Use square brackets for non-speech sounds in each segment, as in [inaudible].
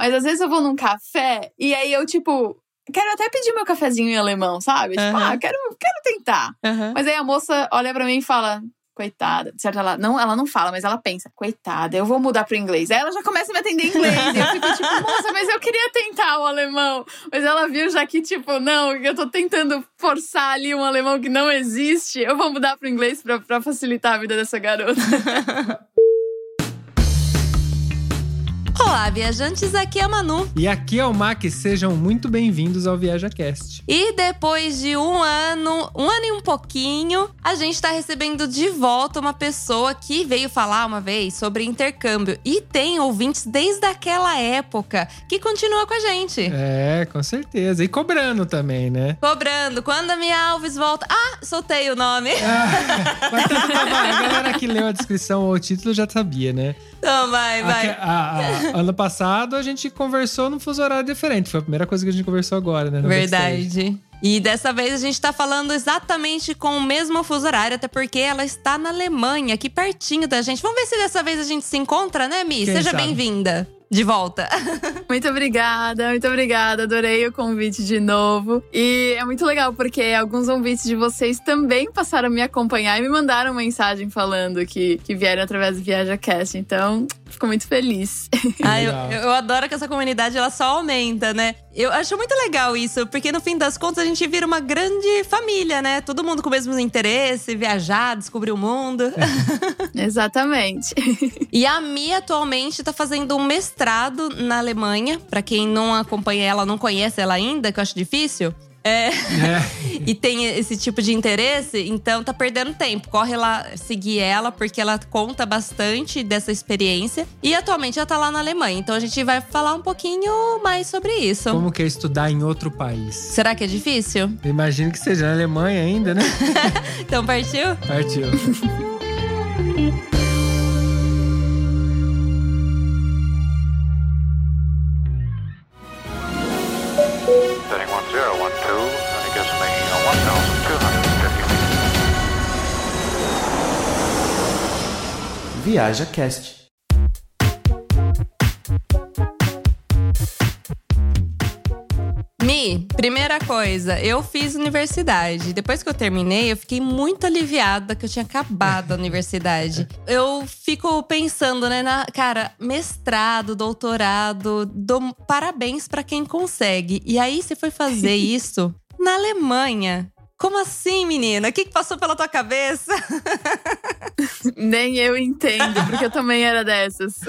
Mas às vezes eu vou num café e aí eu, tipo, quero até pedir meu cafezinho em alemão, sabe? Tipo, Aham. ah, quero, quero tentar. Aham. Mas aí a moça olha pra mim e fala. Coitada, certo? Ela não, ela não fala, mas ela pensa, coitada, eu vou mudar pro inglês. Aí ela já começa a me atender em inglês. e eu fico tipo, [laughs] moça, mas eu queria tentar o alemão. Mas ela viu já que, tipo, não, eu tô tentando forçar ali um alemão que não existe. Eu vou mudar pro inglês pra, pra facilitar a vida dessa garota. [laughs] Olá, viajantes, aqui é a Manu. E aqui é o Mac, sejam muito bem-vindos ao ViajaCast. E depois de um ano, um ano e um pouquinho, a gente tá recebendo de volta uma pessoa que veio falar uma vez sobre intercâmbio. E tem ouvintes desde aquela época que continua com a gente. É, com certeza. E cobrando também, né? Cobrando. Quando a minha Alves volta. Ah, soltei o nome. Ah, mas tá, tá. A galera que leu a descrição ou o título já sabia, né? Então vai, vai. Aque- a- a- ano passado a gente conversou num fuso horário diferente. Foi a primeira coisa que a gente conversou agora, né? backstage. Verdade. E dessa vez a gente tá falando exatamente com o mesmo fuso horário, até porque ela está na Alemanha, aqui pertinho da gente. Vamos ver se dessa vez a gente se encontra, né, Mi? Quem Seja bem-vinda. De volta. [laughs] Muito obrigada, muito obrigada. Adorei o convite de novo. E é muito legal porque alguns ouvintes de vocês também passaram a me acompanhar e me mandaram mensagem falando que, que vieram através do ViajaCast. Então, fico muito feliz. [laughs] Ah, eu, eu adoro que essa comunidade ela só aumenta, né? Eu acho muito legal isso, porque no fim das contas a gente vira uma grande família, né? Todo mundo com o mesmo interesse, viajar, descobrir o mundo. [laughs] Exatamente. [laughs] E a Mi atualmente tá fazendo um mestrado na Alemanha. Pra quem não acompanha ela, não conhece ela ainda, que eu acho difícil. É, É. e tem esse tipo de interesse, então tá perdendo tempo. Corre lá seguir ela, porque ela conta bastante dessa experiência. E atualmente ela tá lá na Alemanha, então a gente vai falar um pouquinho mais sobre isso. Como que é estudar em outro país? Será que é difícil? Imagino que seja na Alemanha ainda, né? [laughs] Então partiu? Partiu. [laughs] Viaja Cast. Mi, primeira coisa, eu fiz universidade. Depois que eu terminei, eu fiquei muito aliviada que eu tinha acabado a universidade. [laughs] Eu fico pensando, né, na, cara, mestrado, doutorado, dou parabéns pra quem consegue. E aí você foi fazer [laughs] isso na Alemanha. Como assim, menina? O que, que passou pela tua cabeça? [laughs] Nem eu entendo, porque eu também era dessas.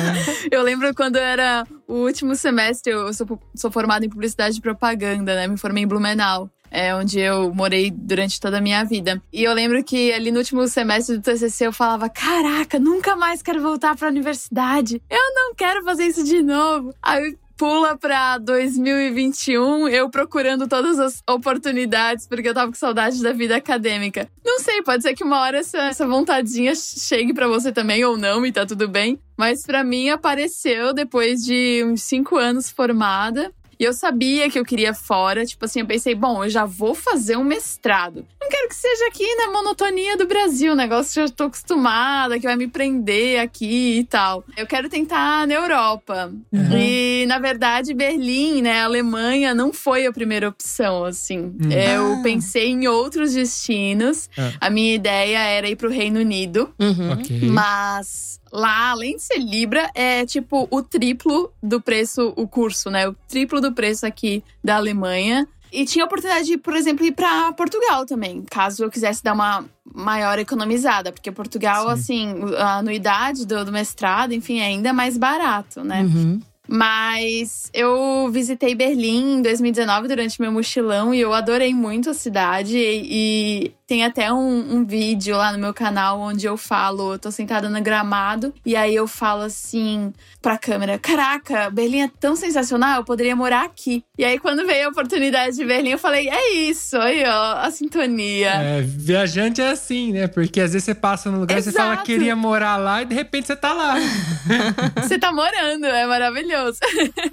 [laughs] eu lembro quando era o último semestre, eu sou, sou formada em publicidade e propaganda, né? Me formei em Blumenau. É onde eu morei durante toda a minha vida. E eu lembro que ali no último semestre do TCC eu falava: Caraca, nunca mais quero voltar pra universidade. Eu não quero fazer isso de novo. Aí pula pra 2021, eu procurando todas as oportunidades, porque eu tava com saudade da vida acadêmica. Não sei, pode ser que uma hora essa, essa vontadinha chegue pra você também ou não, e tá tudo bem. Mas pra mim apareceu depois de uns cinco anos formada. E eu sabia que eu queria fora. Tipo assim, eu pensei, bom, eu já vou fazer um mestrado. Não quero que seja aqui na monotonia do Brasil, negócio que eu já tô acostumada, que vai me prender aqui e tal. Eu quero tentar na Europa. E, na verdade, Berlim, né, Alemanha, não foi a primeira opção, assim. Eu Ah. pensei em outros destinos. Ah. A minha ideia era ir pro Reino Unido. Uhum. ok. Mas lá, além de ser Libra, é tipo o triplo do preço, o curso, né? O triplo do preço aqui da Alemanha. E tinha a oportunidade de, por exemplo, ir pra Portugal também, caso eu quisesse dar uma maior economizada. Porque Portugal, Sim. assim, a anuidade do, do mestrado, enfim, é ainda mais barato, né? Uhum. Mas eu visitei Berlim em 2019 durante meu mochilão e eu adorei muito a cidade. E tem até um, um vídeo lá no meu canal onde eu falo, eu tô sentada no gramado, e aí eu falo assim pra câmera: Caraca, Berlim é tão sensacional, eu poderia morar aqui. E aí, quando veio a oportunidade de Berlim, eu falei: É isso, aí ó, a sintonia. É, viajante é assim, né? Porque às vezes você passa num lugar e você fala queria morar lá e de repente você tá lá. [laughs] Você tá morando, é maravilhoso.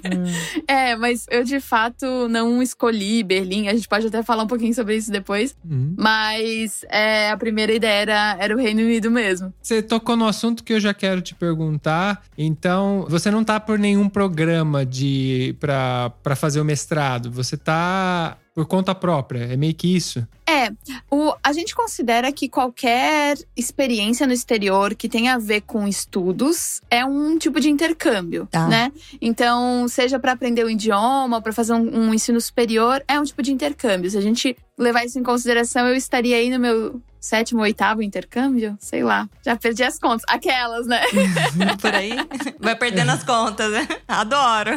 [laughs] é, mas eu de fato não escolhi Berlim. A gente pode até falar um pouquinho sobre isso depois. Uhum. Mas Mas é, a primeira ideia era, era o Reino Unido mesmo. Você tocou no assunto que eu já quero te perguntar. Então, você não tá por nenhum programa de para fazer o mestrado. Você tá por conta própria. É meio que isso. É, o, a gente considera que qualquer experiência no exterior que tenha a ver com estudos é um tipo de intercâmbio, Tá. né? Então, seja para aprender o idioma, para fazer um, um ensino superior, é um tipo de intercâmbio. Se a gente levar isso em consideração, eu estaria aí no meu sétimo, oitavo intercâmbio? Sei lá. Já perdi as contas. Aquelas, né? [laughs] Por aí. Vai perdendo as contas, né? [laughs] Adoro.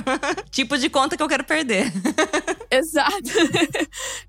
tipo de conta que eu quero perder. [laughs] Exato.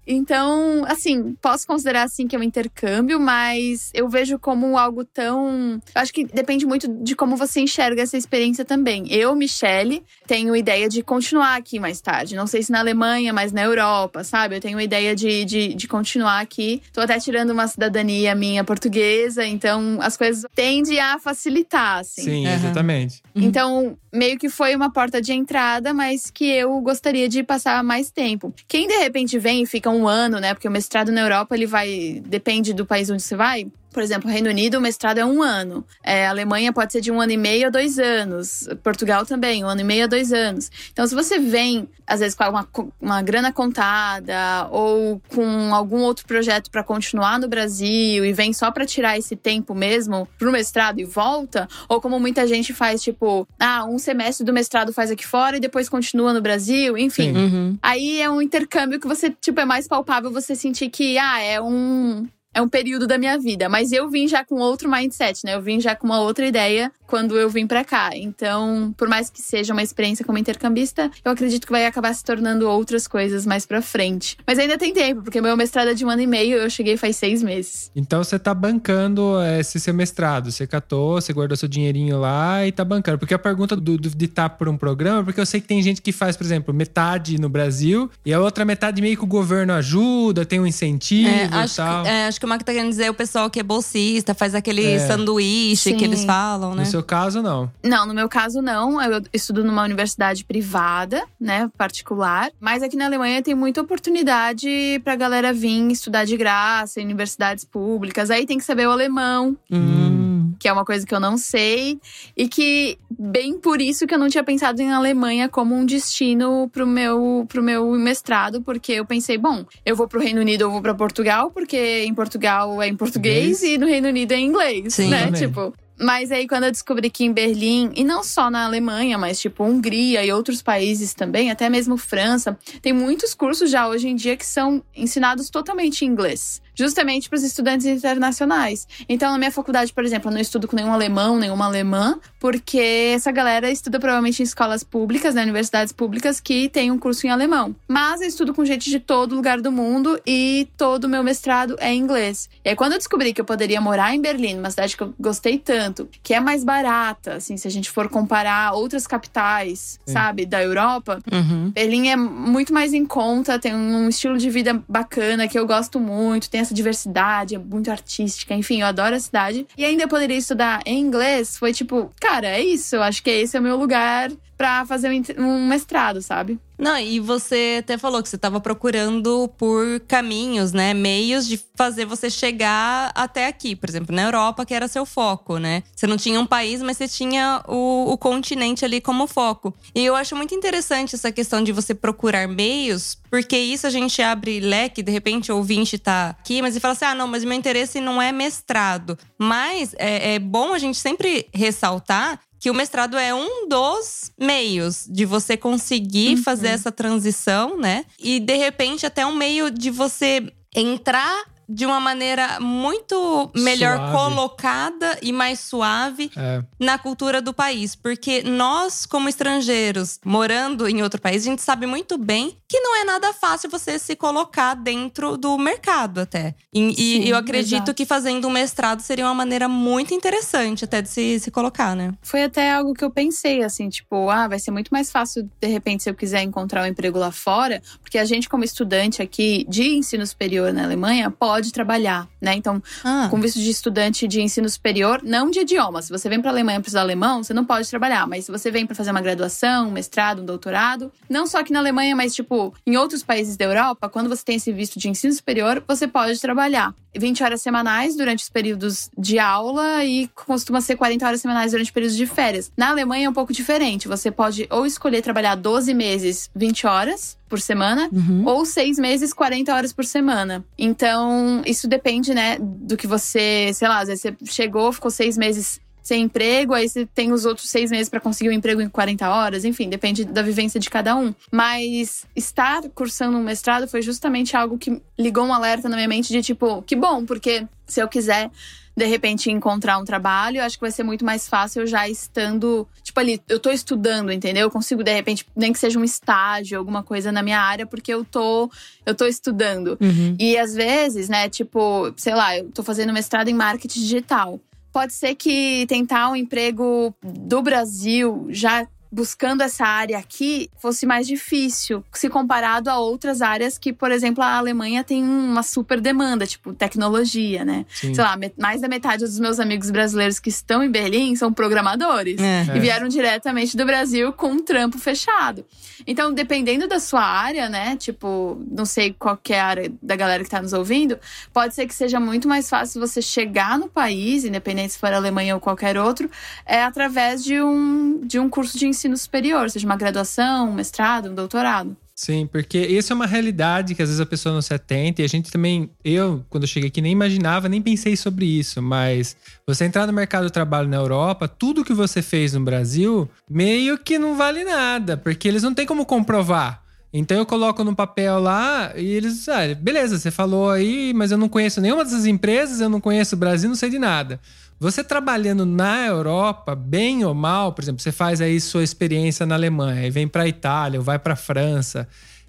então, assim, posso considerar assim que é um intercâmbio, mas eu vejo como algo tão. Acho que depende muito de como você enxerga essa experiência também. Eu, Michelle, tenho ideia de continuar aqui mais tarde. Não sei se na Alemanha, mas na Europa, sabe? Eu tenho ideia de, de, de continuar aqui. Tô até tirando uma cidadania minha portuguesa, então as coisas tendem a facilitar, assim. Sim, Aham. exatamente. Então, meio que foi uma porta de entrada, mas que eu gostaria de passar mais tempo. Quem de repente vem e fica um ano, né? Porque o mestrado na Europa, ele vai. Depende do país onde você vai. Por exemplo, Reino Unido, o mestrado é um ano. É, Alemanha pode ser de um ano e meio a dois anos. Portugal também, um ano e meio a dois anos. Então, se você vem, às vezes, com uma, uma grana contada ou com algum outro projeto para continuar no Brasil e vem só para tirar esse tempo mesmo pro mestrado e volta, ou como muita gente faz, tipo, ah, um semestre do mestrado faz aqui fora e depois continua no Brasil, enfim. Uhum. Aí é um intercâmbio que você, tipo, é mais palpável você sentir que, ah, é um. É um período da minha vida. Mas eu vim já com outro mindset, né? Eu vim já com uma outra ideia quando eu vim pra cá. Então, por mais que seja uma experiência como intercambista, eu acredito que vai acabar se tornando outras coisas mais pra frente. Mas ainda tem tempo, porque meu mestrado é de um ano e meio, eu cheguei faz seis meses. Então você tá bancando esse seu mestrado. Você catou, você guardou seu dinheirinho lá e tá bancando. Porque a pergunta do, do- de estar por um programa, porque eu sei que tem gente que faz, por exemplo, metade no Brasil e a outra metade meio que o governo ajuda, tem um incentivo É, e acho, tal. que, é, acho que o Marco tá querendo dizer o pessoal que é bolsista, faz aquele É. sanduíche Sim. que eles falam, né? No seu caso, não. Não, no meu caso não. Eu estudo numa universidade privada, né, particular. Mas aqui na Alemanha tem muita oportunidade pra galera vir estudar de graça em universidades públicas. Aí tem que saber o alemão, Hum. que é uma coisa que eu não sei e que bem por isso que eu não tinha pensado em Alemanha como um destino pro meu pro meu mestrado, porque eu pensei, bom, eu vou pro Reino Unido, eu vou pra Portugal, porque em Portugal é em português Inglês. e no Reino Unido é em inglês, Sim. né? Também. Tipo, mas aí, quando eu descobri que em Berlim, e não só na Alemanha, mas tipo Hungria e outros países também, até mesmo França, tem muitos cursos já hoje em dia que são ensinados totalmente em inglês. Justamente para os estudantes internacionais. Então, na minha faculdade, por exemplo, eu não estudo com nenhum alemão, nenhuma alemã, porque essa galera estuda provavelmente em escolas públicas, né, universidades públicas, que tem um curso em alemão. Mas eu estudo com gente de todo lugar do mundo e todo o meu mestrado é em inglês. E aí, quando eu descobri que eu poderia morar em Berlim, uma cidade que eu gostei tanto, que é mais barata, assim, se a gente for comparar outras capitais, Sim. sabe, da Europa, Uhum. Berlim é muito mais em conta, tem um estilo de vida bacana que eu gosto muito, tem essa diversidade, é muito artística, enfim, eu adoro a cidade. E ainda poderia estudar em inglês, foi tipo, cara, é isso, acho que esse é o meu lugar pra fazer um mestrado, sabe? Não, e você até falou que você estava procurando por caminhos, né? Meios de fazer você chegar até aqui. Por exemplo, na Europa, que era seu foco, né? Você não tinha um país, mas você tinha o, o continente ali como foco. E eu acho muito interessante essa questão de você procurar meios, porque isso a gente abre leque, de repente o ouvinte tá aqui, mas ele fala assim: ah, não, mas meu interesse não é mestrado. Mas é, é bom a gente sempre ressaltar que o mestrado é um dos meios de você conseguir fazer essa transição, né? E de repente até um meio de você entrar de uma maneira muito melhor Suave. colocada e mais suave É. na cultura do país. Porque nós, como estrangeiros, morando em outro país, a gente sabe muito bem que não é nada fácil você se colocar dentro do mercado até. E, e Sim, eu acredito exato. que fazendo um mestrado seria uma maneira muito interessante até de se, se colocar, né? Foi até algo que eu pensei, assim, tipo, ah, vai ser muito mais fácil, de repente, se eu quiser encontrar um emprego lá fora, porque a gente, como estudante aqui de ensino superior na Alemanha, pode pode trabalhar, né? Então, Ah, com visto de estudante de ensino superior, não de idioma. Se você vem para a Alemanha para estudar alemão, você não pode trabalhar. Mas se você vem para fazer uma graduação, um mestrado, um doutorado, não só aqui na Alemanha, mas tipo em outros países da Europa, quando você tem esse visto de ensino superior, você pode trabalhar 20 horas semanais durante os períodos de aula e costuma ser 40 horas semanais durante períodos de férias. Na Alemanha é um pouco diferente. Você pode ou escolher trabalhar 12 meses, 20 horas por semana, uhum. ou seis meses, 40 horas por semana. Então, isso depende, né, do que você, sei lá, às vezes você chegou, ficou seis meses sem emprego, aí você tem os outros seis meses para conseguir um emprego em 40 horas, enfim, depende da vivência de cada um. Mas estar cursando um mestrado foi justamente algo que ligou um alerta na minha mente de tipo, que bom, porque se eu quiser de repente encontrar um trabalho, eu acho que vai ser muito mais fácil eu já estando, tipo ali, eu tô estudando, entendeu? Eu consigo de repente nem que seja um estágio, alguma coisa na minha área, porque eu tô eu tô estudando. Uhum. E às vezes, né, tipo, sei lá, eu tô fazendo mestrado em marketing digital. Pode ser que tentar um emprego do Brasil já buscando essa área aqui fosse mais difícil se comparado a outras áreas que, por exemplo, a Alemanha tem uma super demanda, tipo tecnologia, né? Sim. Sei lá, mais da metade dos meus amigos brasileiros que estão em Berlim são programadores. É. E vieram diretamente do Brasil com um trampo fechado. Então, dependendo da sua área, né? Tipo, não sei qual que é a área da galera que tá nos ouvindo, pode ser que seja muito mais fácil você chegar no país, independente se for Alemanha ou qualquer outro, é através de um, de um curso de ensino superior, seja uma graduação, um mestrado, um doutorado. Sim, porque isso é uma realidade que às vezes a pessoa não se atenta e a gente também, eu, quando cheguei aqui, nem imaginava, nem pensei sobre isso, mas você entrar no mercado do trabalho na Europa, tudo que você fez no Brasil, meio que não vale nada, porque eles não têm como comprovar. Então eu coloco no papel lá e eles, ah, beleza, você falou aí, mas eu não conheço nenhuma dessas empresas, eu não conheço o Brasil, não sei de nada. Você trabalhando na Europa, bem ou mal, por exemplo, você faz aí sua experiência na Alemanha, e vem para Itália, ou vai para França,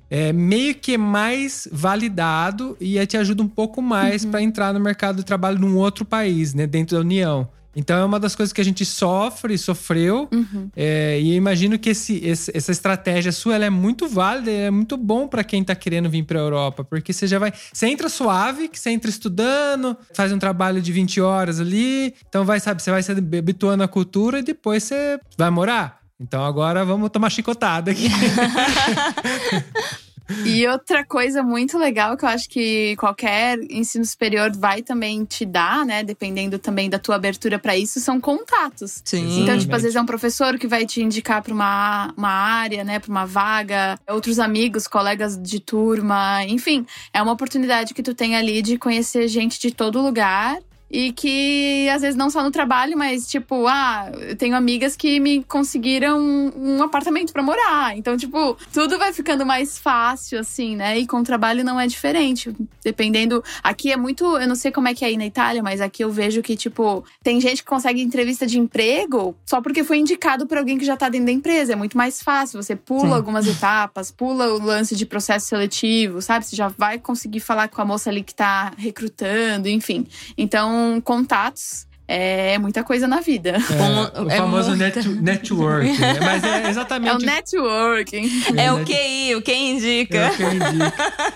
é meio que é mais validado e aí te ajuda um pouco mais para entrar no mercado de trabalho num outro país, né, dentro da União. Então é uma das coisas que a gente sofre, sofreu, é, e eu imagino que esse, esse- essa estratégia sua ela é muito válida, é muito bom para quem tá querendo vir para Europa, porque você já vai, você entra suave, que você entra estudando, faz um trabalho de 20 horas ali, então vai sabe, você vai se habituando à cultura e depois você vai morar. Então agora vamos tomar chicotada aqui. [laughs] E outra coisa muito legal que eu acho que qualquer ensino superior vai também te dar, né? Dependendo também da tua abertura para isso, são contatos. Sim. Então, tipo, às vezes é um professor que vai te indicar para uma, uma área, né, para uma vaga, outros amigos, colegas de turma, enfim, é uma oportunidade que tu tem ali de conhecer gente de todo lugar. E que às vezes não só no trabalho, mas tipo, ah, eu tenho amigas que me conseguiram um, um apartamento pra morar. Então, tipo, tudo vai ficando mais fácil, assim, né? E com o trabalho não é diferente. Dependendo. Aqui é muito. Eu não sei como é que é aí na Itália, mas aqui eu vejo que, tipo, tem gente que consegue entrevista de emprego só porque foi indicado por alguém que já tá dentro da empresa. É muito mais fácil. Você pula Sim. algumas etapas, pula o lance de processo seletivo, sabe? Você já vai conseguir falar com a moça ali que tá recrutando, enfim. Então, contatos é muita coisa na vida. É, o é famoso muita- net, [laughs] network, né? Mas é [laughs] É o exatamente networking. É o net- QI, o quem indica. É o que eu indico.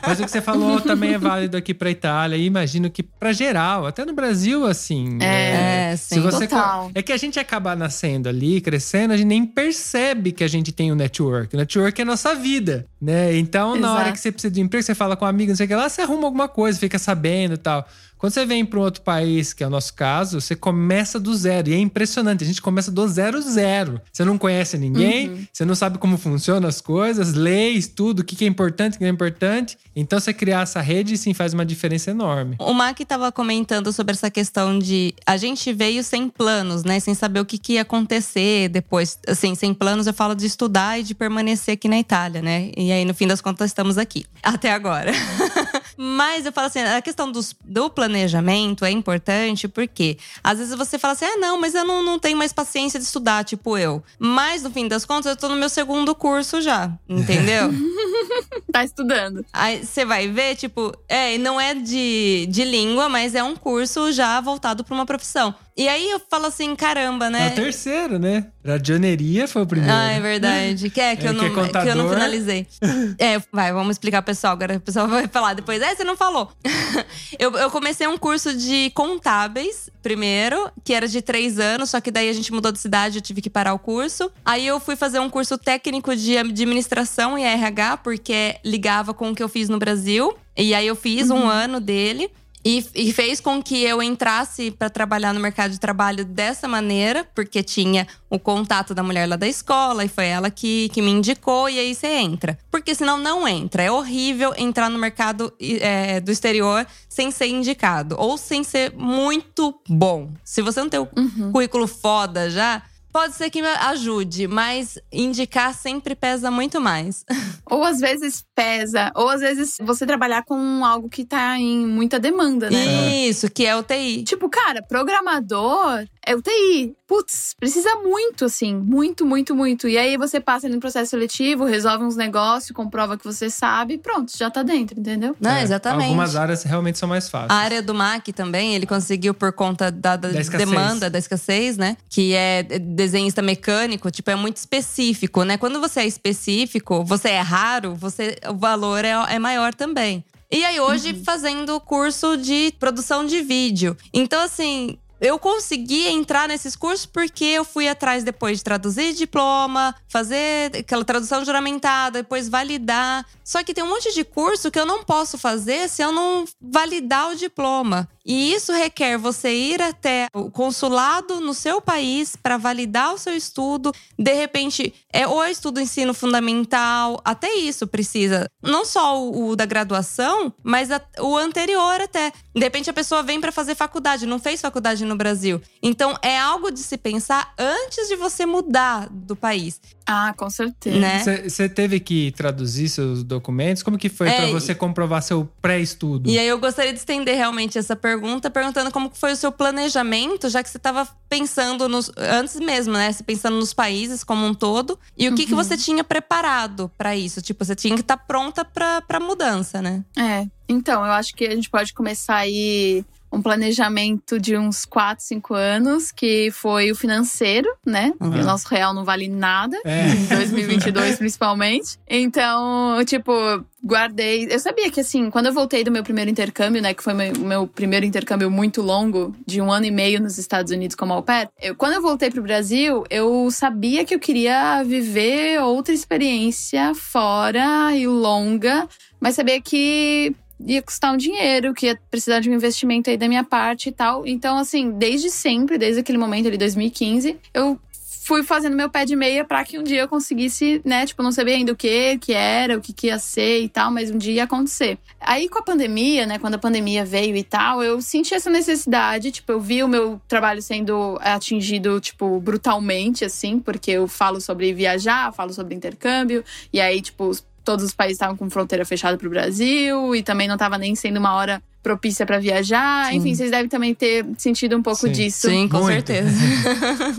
Mas o que você falou [laughs] também é válido aqui pra Itália. E imagino que pra geral, até no Brasil, assim. É, Se sim. você Total. É que a gente acaba nascendo ali, crescendo, a gente nem percebe que a gente tem o network. O network é a nossa vida, né? Então, na hora Exato. que você precisa de emprego, você fala com um amigo, não sei o que lá, você arruma alguma coisa, fica sabendo e tal. Quando você vem para um outro país, que é o nosso caso, você começa do zero. E é impressionante, a gente começa do zero zero. Você não conhece ninguém, você não sabe como funcionam as coisas, leis, tudo, o que é importante, o que não é importante. Então, você criar essa rede, sim, faz uma diferença enorme. O Mac estava comentando sobre essa questão de a gente veio sem planos, né? Sem saber o que, que ia acontecer depois. Assim, sem planos eu falo de estudar e de permanecer aqui na Itália, né? E aí, no fim das contas, estamos aqui. Até agora. [laughs] Mas eu falo assim, a questão dos, do planejamento é importante porque às vezes você fala assim: ah, não, mas eu não, não tenho mais paciência de estudar, tipo eu. Mas no fim das contas, eu tô no meu segundo curso já, [laughs] entendeu? Tá estudando. Aí você vai ver, tipo, é, não é de, de língua, mas é um curso já voltado pra uma profissão. E aí eu falo assim, caramba, É né? o terceiro, né? Radioneria foi o primeiro. Ah, é verdade. Que é que, É, eu, que é não, que eu não finalizei. [laughs] é, vai, vamos explicar pessoal. Agora o pessoal vai falar depois. É, você não falou. [laughs] eu, eu comecei um curso de contábeis primeiro, que era de três anos, só que daí a gente mudou de cidade, eu tive que parar o curso. Aí eu fui fazer um curso técnico de administração e RH, porque ligava com o que eu fiz no Brasil. E aí eu fiz um ano dele. E, e fez com que eu entrasse para trabalhar no mercado de trabalho dessa maneira, porque tinha o contato da mulher lá da escola e foi ela que, que me indicou, e aí você entra. Porque senão não entra. É horrível entrar no mercado é, do exterior sem ser indicado ou sem ser muito bom. Se você não tem o currículo foda já. Pode ser que ajude, mas indicar sempre pesa muito mais. [laughs] Ou às vezes pesa, ou às vezes você trabalhar com algo que tá em muita demanda, né? Isso, que é o TI. Tipo, cara, programador é o TI. Putz, precisa muito, assim. Muito, muito, muito. E aí você passa no processo seletivo, resolve uns negócios, comprova que você sabe, pronto, já tá dentro, entendeu? Não, É, exatamente. Algumas áreas realmente são mais fáceis. A área do MAC também, ele conseguiu por conta da, da Da demanda, da escassez, né? Que é desenhista mecânico, tipo, é muito específico, né? Quando você é específico, você é raro, você, o valor é, é maior também. E aí, hoje, fazendo curso de produção de vídeo. Então, assim. Eu consegui entrar nesses cursos porque eu fui atrás depois de traduzir diploma, fazer aquela tradução juramentada, depois validar. Só que tem um monte de curso que eu não posso fazer se eu não validar o diploma. E isso requer você ir até o consulado no seu país para validar o seu estudo. De repente, é ou é estudo ensino fundamental, até isso precisa. Não só o, o da graduação, mas a- o anterior até. De repente a pessoa vem para fazer faculdade, não fez faculdade no Brasil. Então é algo de se pensar antes de você mudar do país, Ah, com certeza. né? Você teve que traduzir seus documentos? Como que foi É, pra e- você comprovar seu pré-estudo? E aí eu gostaria de estender realmente essa pergunta, perguntando como foi o seu planejamento, já que você estava pensando nos antes mesmo, né? Você pensando nos países como um todo e o que, que você tinha preparado para isso? Tipo, você tinha que estar pronta para para mudança, né? É. Então, eu acho que a gente pode começar aí um planejamento de uns 4, 5 anos, que foi o financeiro, né? Uhum. O nosso real não vale nada. É. Em 2022, principalmente. Então, tipo, guardei. Eu sabia que, assim, quando eu voltei do meu primeiro intercâmbio, né? Que foi meu- o meu primeiro intercâmbio muito longo, de um ano e meio nos Estados Unidos como au pair. Eu, quando eu voltei pro Brasil, eu sabia que eu queria viver outra experiência fora e longa, mas sabia que ia custar um dinheiro, que ia precisar de um investimento aí da minha parte e tal. Então, assim, desde sempre, desde aquele momento ali, 2015, eu fui fazendo meu pé de meia pra que um dia eu conseguisse, né, tipo, não sabia ainda o que que era, o que que ia ser e tal, mas um dia ia acontecer. Aí com a pandemia, né, quando a pandemia veio e tal, eu senti essa necessidade, tipo, eu vi o meu trabalho sendo atingido, tipo, brutalmente, assim, porque eu falo sobre viajar, falo sobre intercâmbio, e aí, tipo, todos os países estavam com fronteira fechada pro Brasil e também não estava nem sendo uma hora propícia para viajar. Sim. Enfim, vocês devem também ter sentido um pouco Sim. disso. Sim, com Muito. certeza. [laughs]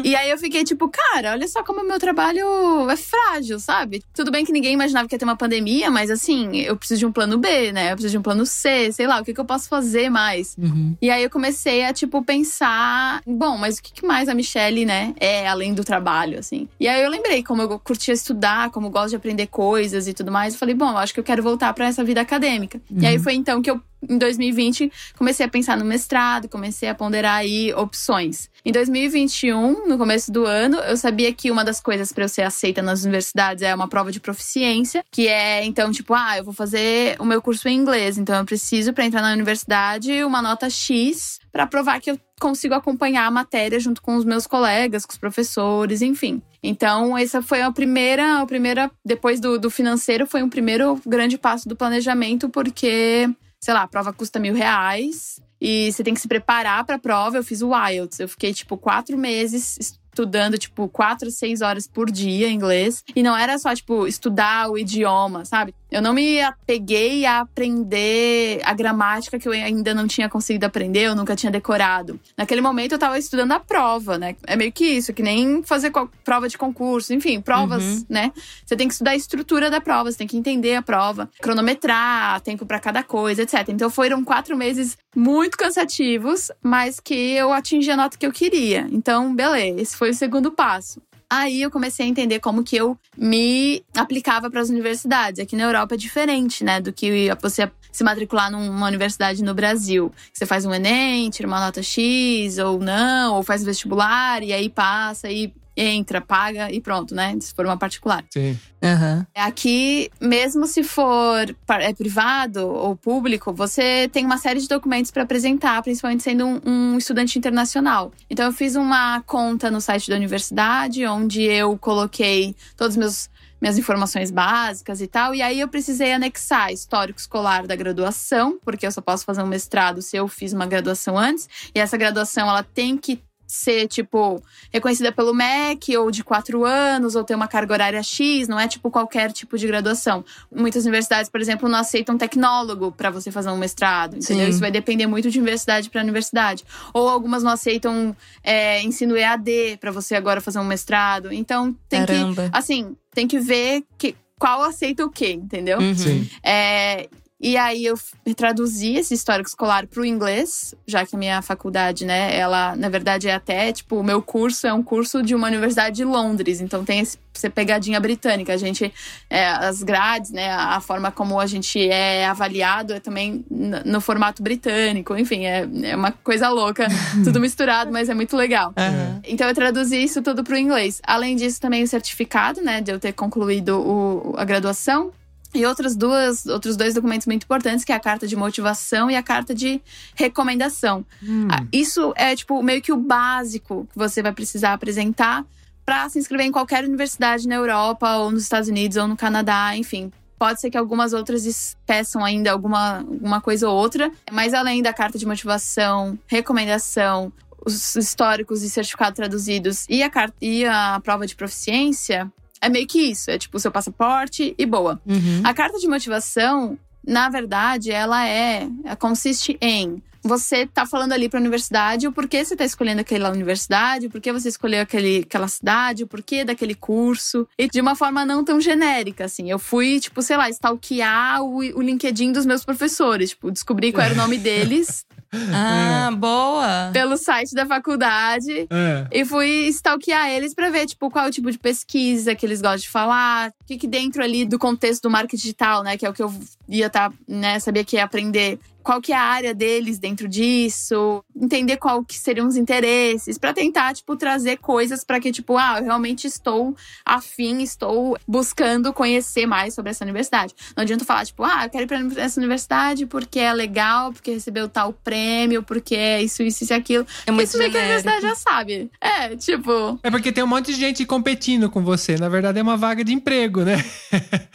E aí eu fiquei tipo, cara, olha só como o meu trabalho é frágil, sabe? Tudo bem que ninguém imaginava que ia ter uma pandemia, mas assim, eu preciso de um plano B, né? Eu preciso de um plano C, sei lá, o que, que eu posso fazer mais? Uhum. E aí eu comecei a, tipo, pensar, bom, mas o que, que mais a Michelle, né, é além do trabalho, assim. E aí eu lembrei como eu curtia estudar, como eu gosto de aprender coisas e tudo mais. Eu falei, bom, eu acho que eu quero voltar pra essa vida acadêmica. E aí foi então que eu, em 2020, comecei a pensar no mestrado, comecei a ponderar aí opções. Em 2021, no começo do ano, eu sabia que uma das coisas para eu ser aceita nas universidades é uma prova de proficiência, que é então tipo, ah, eu vou fazer o meu curso em inglês, então eu preciso para entrar na universidade uma nota X para provar que eu consigo acompanhar a matéria junto com os meus colegas, com os professores, enfim. Então, essa foi a primeira, a primeira depois do, do financeiro, foi um primeiro grande passo do planejamento, porque, sei lá, a prova custa mil reais e você tem que se preparar para a prova. Eu fiz o IELTS, eu fiquei tipo quatro meses estudando, tipo, quatro seis horas por dia inglês. E não era só, tipo, estudar o idioma, sabe? Eu não me apeguei a aprender a gramática que eu ainda não tinha conseguido aprender, eu nunca tinha decorado. Naquele momento eu tava estudando a prova, né? É meio que isso, que nem fazer prova de concurso, enfim, provas, Uhum. né? Você tem que estudar a estrutura da prova, você tem que entender a prova, cronometrar, tempo pra cada coisa, etc. Então foram quatro meses muito cansativos, mas que eu atingi a nota que eu queria. Então, beleza, esse foi o segundo passo. Aí eu comecei a entender como que eu me aplicava para as universidades. Aqui na Europa é diferente, né, do que você se matricular numa universidade no Brasil. Você faz um Enem, tira uma nota X ou não, ou faz vestibular e aí passa e entra, paga e pronto, né? Se for uma particular. Sim. Aham. Aqui, mesmo se for é, privado ou público, você tem uma série de documentos para apresentar, principalmente sendo um, um estudante internacional. Então, eu fiz uma conta no site da universidade, onde eu coloquei todos os meus minhas informações básicas e tal. E aí eu precisei anexar histórico escolar da graduação, porque eu só posso fazer um mestrado se eu fiz uma graduação antes. E essa graduação ela tem que ser, tipo, reconhecida pelo MEC, ou de quatro anos, ou ter uma carga horária X, não é tipo qualquer tipo de graduação. Muitas universidades, por exemplo, não aceitam tecnólogo para você fazer um mestrado, entendeu? Sim. Isso vai depender muito de universidade para universidade. Ou algumas não aceitam é, ensino EAD para você agora fazer um mestrado. Então, tem Caramba. que, assim, tem que ver que, qual aceita o quê, entendeu? Uhum. Sim. É, e aí eu traduzi esse histórico escolar para o inglês, já que a minha faculdade, né, ela, na verdade, é até, tipo, o meu curso é um curso de uma universidade de Londres, então tem essa pegadinha britânica. A gente, é, as grades, né, a forma como a gente é avaliado é também no formato britânico, enfim, é, é uma coisa louca, [laughs] tudo misturado, mas é muito legal. Aham. Então eu traduzi isso tudo para o inglês. Além disso, também o certificado, né, de eu ter concluído o- a graduação. E outras duas, outros dois documentos muito importantes, que é a carta de motivação e a carta de recomendação. Hum. Ah, Isso é, tipo, meio que o básico que você vai precisar apresentar para se inscrever em qualquer universidade na Europa, ou nos Estados Unidos, ou no Canadá, enfim. Pode ser que algumas outras peçam ainda alguma, alguma coisa ou outra, mas além da carta de motivação, recomendação, os históricos e certificados traduzidos e a, carta, e a prova de proficiência, é meio que isso. É tipo o seu passaporte e boa. Uhum. A carta de motivação, na verdade, ela é. ela consiste em você tá falando ali para a universidade o porquê você tá escolhendo aquela universidade, o porquê você escolheu aquele, aquela cidade, o porquê daquele curso. E de uma forma não tão genérica, assim. Eu fui, tipo, sei lá, stalkear o, o LinkedIn dos meus professores. Tipo, descobri qual era o nome [laughs] deles Ah, boa. pelo site da faculdade. É. E fui stalkear eles pra ver, tipo, qual é o tipo de pesquisa que eles gostam de falar, o que, que dentro ali do contexto do marketing digital, né, que é o que eu ia estar, né, sabia que ia aprender, qual que é a área deles dentro disso, entender qual que seriam os interesses, pra tentar, tipo, trazer coisas pra que, tipo, ah, eu realmente estou afim, estou buscando conhecer mais sobre essa universidade. Não adianta falar, tipo, ah, eu quero ir pra essa universidade porque é legal, porque recebeu tal prêmio, porque é isso, isso, isso e aquilo. É muito Isso meio que a universidade já sabe. É, tipo. É porque tem um monte de gente competindo com você. Na verdade, é uma vaga de emprego, né?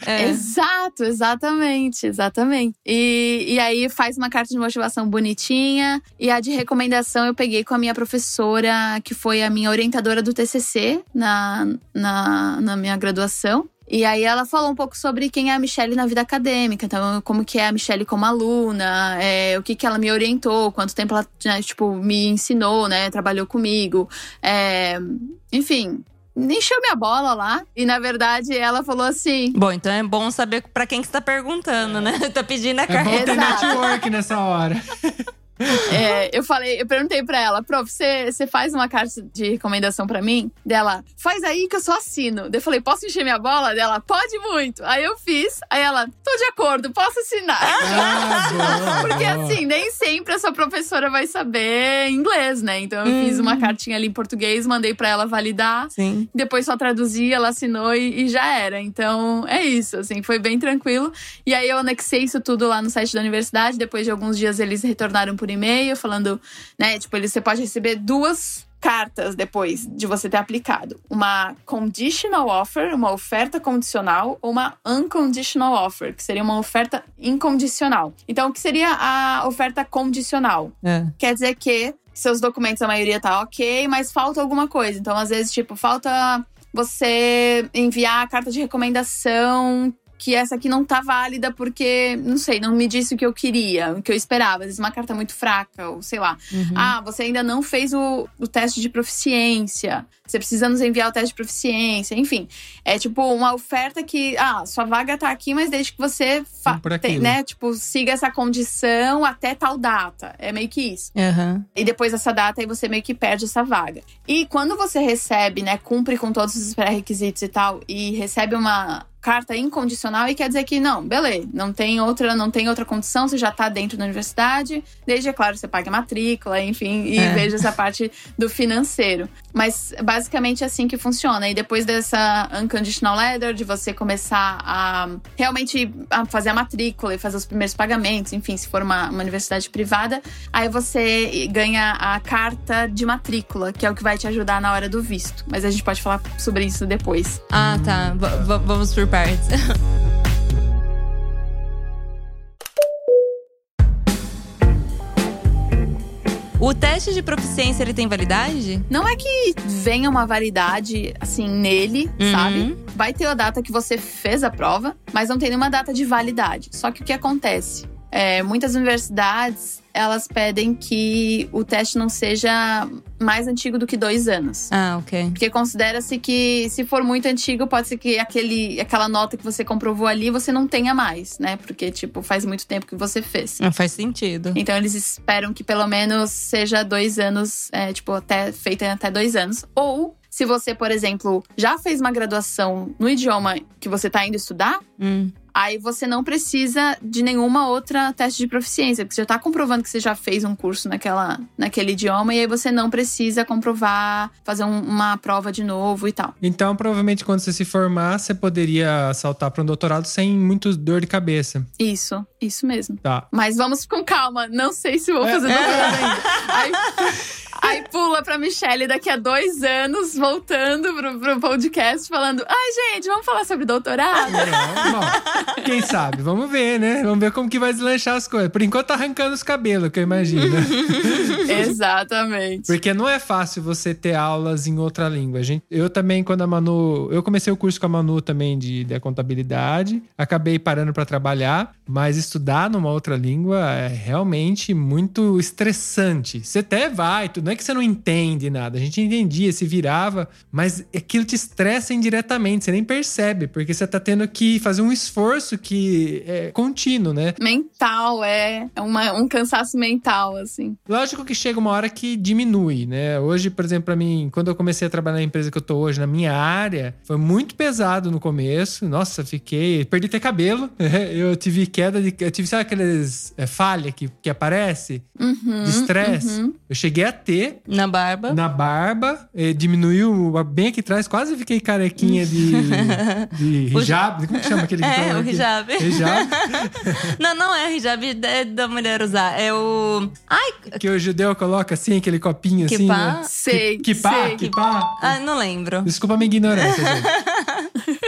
É. Exato, exatamente, exatamente. E, e aí faz uma carta de motivação bonitinha. E a de recomendação eu peguei com a minha professora, que foi a minha orientadora do TCC na, na, na minha graduação. E aí ela falou um pouco sobre quem é a Michelle na vida acadêmica, então como que é a Michelle como aluna, é, o que que ela me orientou, quanto tempo ela né, tipo me ensinou, né, trabalhou comigo, é, enfim, encheu minha bola lá. E na verdade ela falou assim, Bom, então é bom saber pra quem que você tá perguntando, né? [laughs] tá pedindo a É bom carta. ter network nessa hora. [laughs] É, eu falei, eu perguntei pra ela, prof, você faz uma carta de recomendação pra mim? Dela, faz aí que eu só assino. Daí Eu falei, posso encher minha bola? Dela, pode muito. Aí eu fiz, aí ela, tô de acordo, posso assinar. Ah, [laughs] boa, Porque boa. assim, nem sempre essa professora vai saber inglês, né? Então eu fiz uma cartinha ali em português, mandei pra ela validar. Sim. Depois só traduzi, ela assinou e, e já era. Então é isso, assim, foi bem tranquilo. E aí eu anexei isso tudo lá no site da universidade. Depois de alguns dias eles retornaram por e-mail, falando, né, tipo, eles, você pode receber duas cartas depois de você ter aplicado. Uma conditional offer, uma oferta condicional, ou uma unconditional offer, que seria uma oferta incondicional. Então, o que seria a oferta condicional? É. quer dizer que seus documentos, a maioria tá ok, mas falta alguma coisa. Então, às vezes, tipo, falta você enviar a carta de recomendação que essa aqui não tá válida porque, não sei, não me disse o que eu queria, o que eu esperava. Às vezes uma carta muito fraca, ou sei lá. Uhum. Ah, você ainda não fez o, o teste de proficiência. Você precisa nos enviar o teste de proficiência. Enfim, é tipo uma oferta que, ah, sua vaga tá aqui, mas desde que você, tem, né, tipo, siga essa condição até tal data. É meio que isso. Aham. E depois dessa data aí você meio que perde essa vaga. E quando você recebe, né, cumpre com todos os pré-requisitos e tal, e recebe uma carta incondicional e quer dizer que não, beleza, não tem outra, não tem outra condição, você já tá dentro da universidade, desde é claro, você paga a matrícula, enfim, e É. veja essa parte do financeiro. Mas basicamente é assim que funciona. E depois dessa unconditional letter, de você começar a realmente a fazer a matrícula e fazer os primeiros pagamentos, enfim, se for uma, uma universidade privada, aí você ganha a carta de matrícula, que é o que vai te ajudar na hora do visto. Mas a gente pode falar sobre isso depois. Ah, tá. V- v- vamos por partes. [laughs] O teste de proficiência ele tem validade? Não é que venha uma validade assim nele, Uhum. sabe? Vai ter a data que você fez a prova, mas não tem nenhuma data de validade. Só que o que acontece? É, muitas universidades elas pedem que o teste não seja mais antigo do que dois anos. Ah, ok. Porque considera-se que se for muito antigo, pode ser que aquele, aquela nota que você comprovou ali você não tenha mais, né? Porque, tipo, faz muito tempo que você fez. Não faz sentido. Então eles esperam que pelo menos seja dois anos, é, tipo, até feita em até dois anos. Ou se você, por exemplo, já fez uma graduação no idioma que você tá indo estudar, Hum. Aí você não precisa de nenhuma outra teste de proficiência, porque você já tá comprovando que você já fez um curso naquela, naquele idioma, e aí você não precisa comprovar, fazer um- uma prova de novo e tal. Então, provavelmente, quando você se formar, você poderia saltar para um doutorado sem muito dor de cabeça. Isso, isso mesmo. Tá. Mas vamos com calma. Não sei se vou É. fazer doutorado ainda. Aí, [laughs] aí pula pra Michelle daqui a dois anos, voltando pro, pro podcast, falando: Ai, gente, vamos falar sobre doutorado? Bom, quem sabe? Vamos ver, né? Vamos ver como que vai deslanchar as coisas. Por enquanto, tá arrancando os cabelos, que eu imagino. [laughs] Exatamente. Porque não é fácil você ter aulas em outra língua. Gente, eu também, quando a Manu. Eu comecei o curso com a Manu também de, de contabilidade. Acabei parando para trabalhar. Mas estudar numa outra língua é realmente muito estressante. Você até vai, tudo. Não é que você não entende nada. A gente entendia, se virava. Mas aquilo te estressa indiretamente. Você nem percebe. Porque você tá tendo que fazer um esforço que é contínuo, né? Mental, é, é uma- um cansaço mental, assim. Lógico que chega uma hora que diminui, né? Hoje, por exemplo, pra mim, quando eu comecei a trabalhar na empresa que eu tô hoje, na minha área, foi muito pesado no começo. Nossa, fiquei. Perdi até cabelo. [laughs] Eu tive queda de. Eu tive, sabe aqueles é, falha que, que aparece? Uhum, De estresse? uhum. Eu cheguei a ter Na barba. na barba, eh, diminuiu bem aqui atrás, quase fiquei carequinha de, [laughs] de O hijab. Como que chama aquele que É, o aqui? hijab. Hijab. [laughs] Não, não é hijab é da mulher usar. É o. Ai, Que o judeu coloca assim, aquele copinho assim. Kipá? né? Sei, Que pá, sei. que pá. ah, não lembro. Desculpa a minha ignorância, gente. [laughs]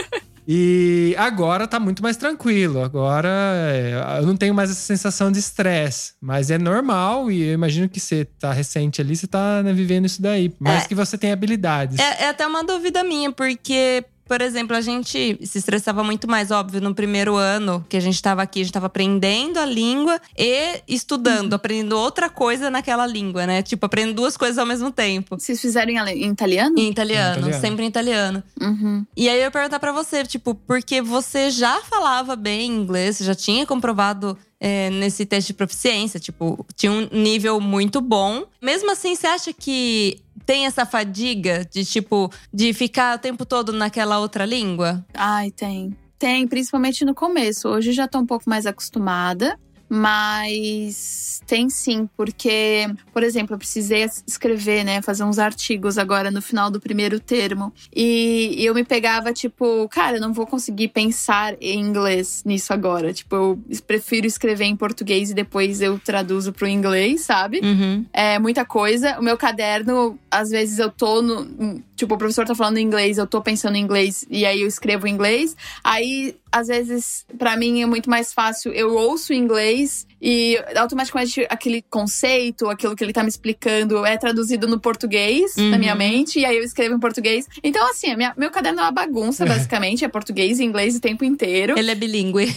E agora tá muito mais tranquilo. Agora é, eu não tenho mais essa sensação de estresse. Mas é normal e eu imagino que você tá recente ali, você tá né, vivendo isso daí. Mas É. que você tem habilidades. É, é até uma dúvida minha, porque, por exemplo, a gente se estressava muito mais, óbvio, no primeiro ano que a gente tava aqui, a gente tava aprendendo a língua e estudando, aprendendo outra coisa naquela língua, né? Tipo, aprendendo duas coisas ao mesmo tempo. Vocês fizeram em italiano? Em italiano, Em italiano. sempre em italiano. Uhum. E aí eu ia perguntar pra você, tipo, porque você já falava bem inglês, você já tinha comprovado é, nesse teste de proficiência, tipo, tinha um nível muito bom. Mesmo assim, você acha que tem essa fadiga de, tipo, de ficar o tempo todo naquela outra língua? Ai, tem. Tem, principalmente no começo. Hoje já tô um pouco mais acostumada, mas tem sim, porque, por exemplo, eu precisei es- escrever, né, fazer uns artigos agora no final do primeiro termo. E, e eu me pegava, tipo, cara, eu não vou conseguir pensar em inglês nisso agora. Tipo, eu prefiro escrever em português e depois eu traduzo pro inglês, sabe? Uhum. É muita coisa. O meu caderno, às vezes eu tô no. Tipo, o professor tá falando inglês, eu tô pensando em inglês e aí eu escrevo em inglês. Aí, às vezes, pra mim é muito mais fácil, eu ouço inglês e automaticamente aquele conceito, aquilo que ele tá me explicando é traduzido no português na minha Uhum. mente, e aí eu escrevo em português. Então, assim, minha- meu caderno é uma bagunça, [laughs] basicamente, é português e inglês o tempo inteiro. Ele é bilíngue. [laughs]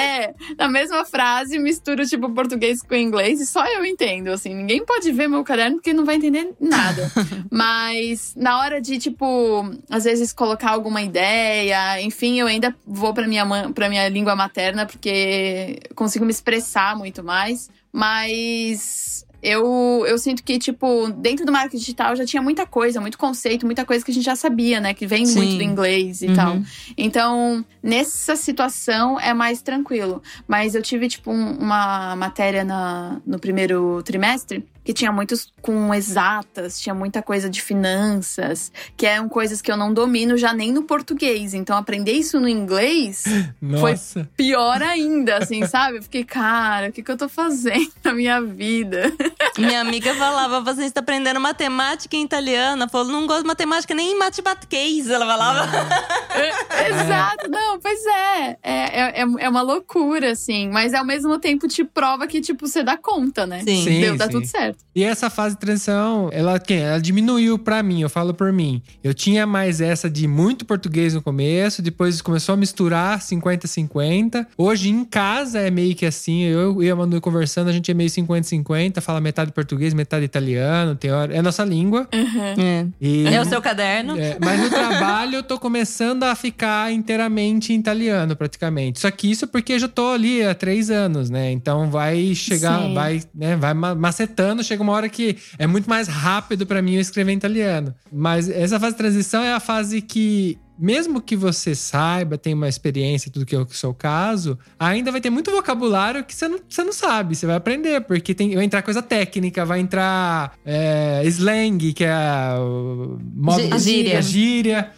É, na mesma frase, misturo tipo português com inglês e só eu entendo, assim. Ninguém pode ver meu caderno porque não vai entender nada. [laughs] Mas na hora de, tipo, às vezes colocar alguma ideia, enfim, eu ainda vou pra minha, pra minha língua materna porque consigo me expressar muito mais. Mas eu, eu sinto que, tipo, dentro do marketing digital já tinha muita coisa, muito conceito, muita coisa que a gente já sabia, né? Que vem Sim. muito do inglês e Uhum. tal. Então, nessa situação é mais tranquilo. Mas eu tive, tipo, um- uma matéria na, no primeiro trimestre que tinha muitos com exatas, tinha muita coisa de finanças, que eram coisas que eu não domino já nem no português. Então, aprender isso no inglês [laughs] Nossa. pior ainda, assim, [laughs] sabe? Eu fiquei, cara, o que, que eu tô fazendo na minha vida? [laughs] Minha amiga falava, você está aprendendo matemática em italiano. Falou, não gosto de matemática nem em matemáticas. Ela falava. Exato, não, pois é. É, é. é uma loucura, assim. Mas ao mesmo tempo te prova que, tipo, você dá conta, né? Sim. Sim, Deu, dá sim. tudo certo. E essa fase de transição, ela, quem? ela diminuiu pra mim, eu falo por mim. Eu tinha mais essa de muito português no começo, depois começou a misturar 50-50. Hoje em casa é meio que assim, eu e a Manu conversando, a gente é meio 50-50, fala metade português, metade italiano, tem hora, é a nossa língua. É. E É o seu caderno? é, mas no trabalho eu tô começando a ficar inteiramente em italiano, praticamente. Só que isso porque eu já tô ali há três anos, né? Então vai chegar, Sim. vai, né? Vai ma- macetando. Chega uma hora que é muito mais rápido pra mim eu escrever em italiano. Mas essa fase de transição é a fase que. Mesmo que você saiba, tenha uma experiência, tudo que é o seu caso, ainda vai ter muito vocabulário que você não, você não sabe, você vai aprender, porque tem, vai entrar coisa técnica, vai entrar é, slang, que é modo Gí- gíria. a gíria.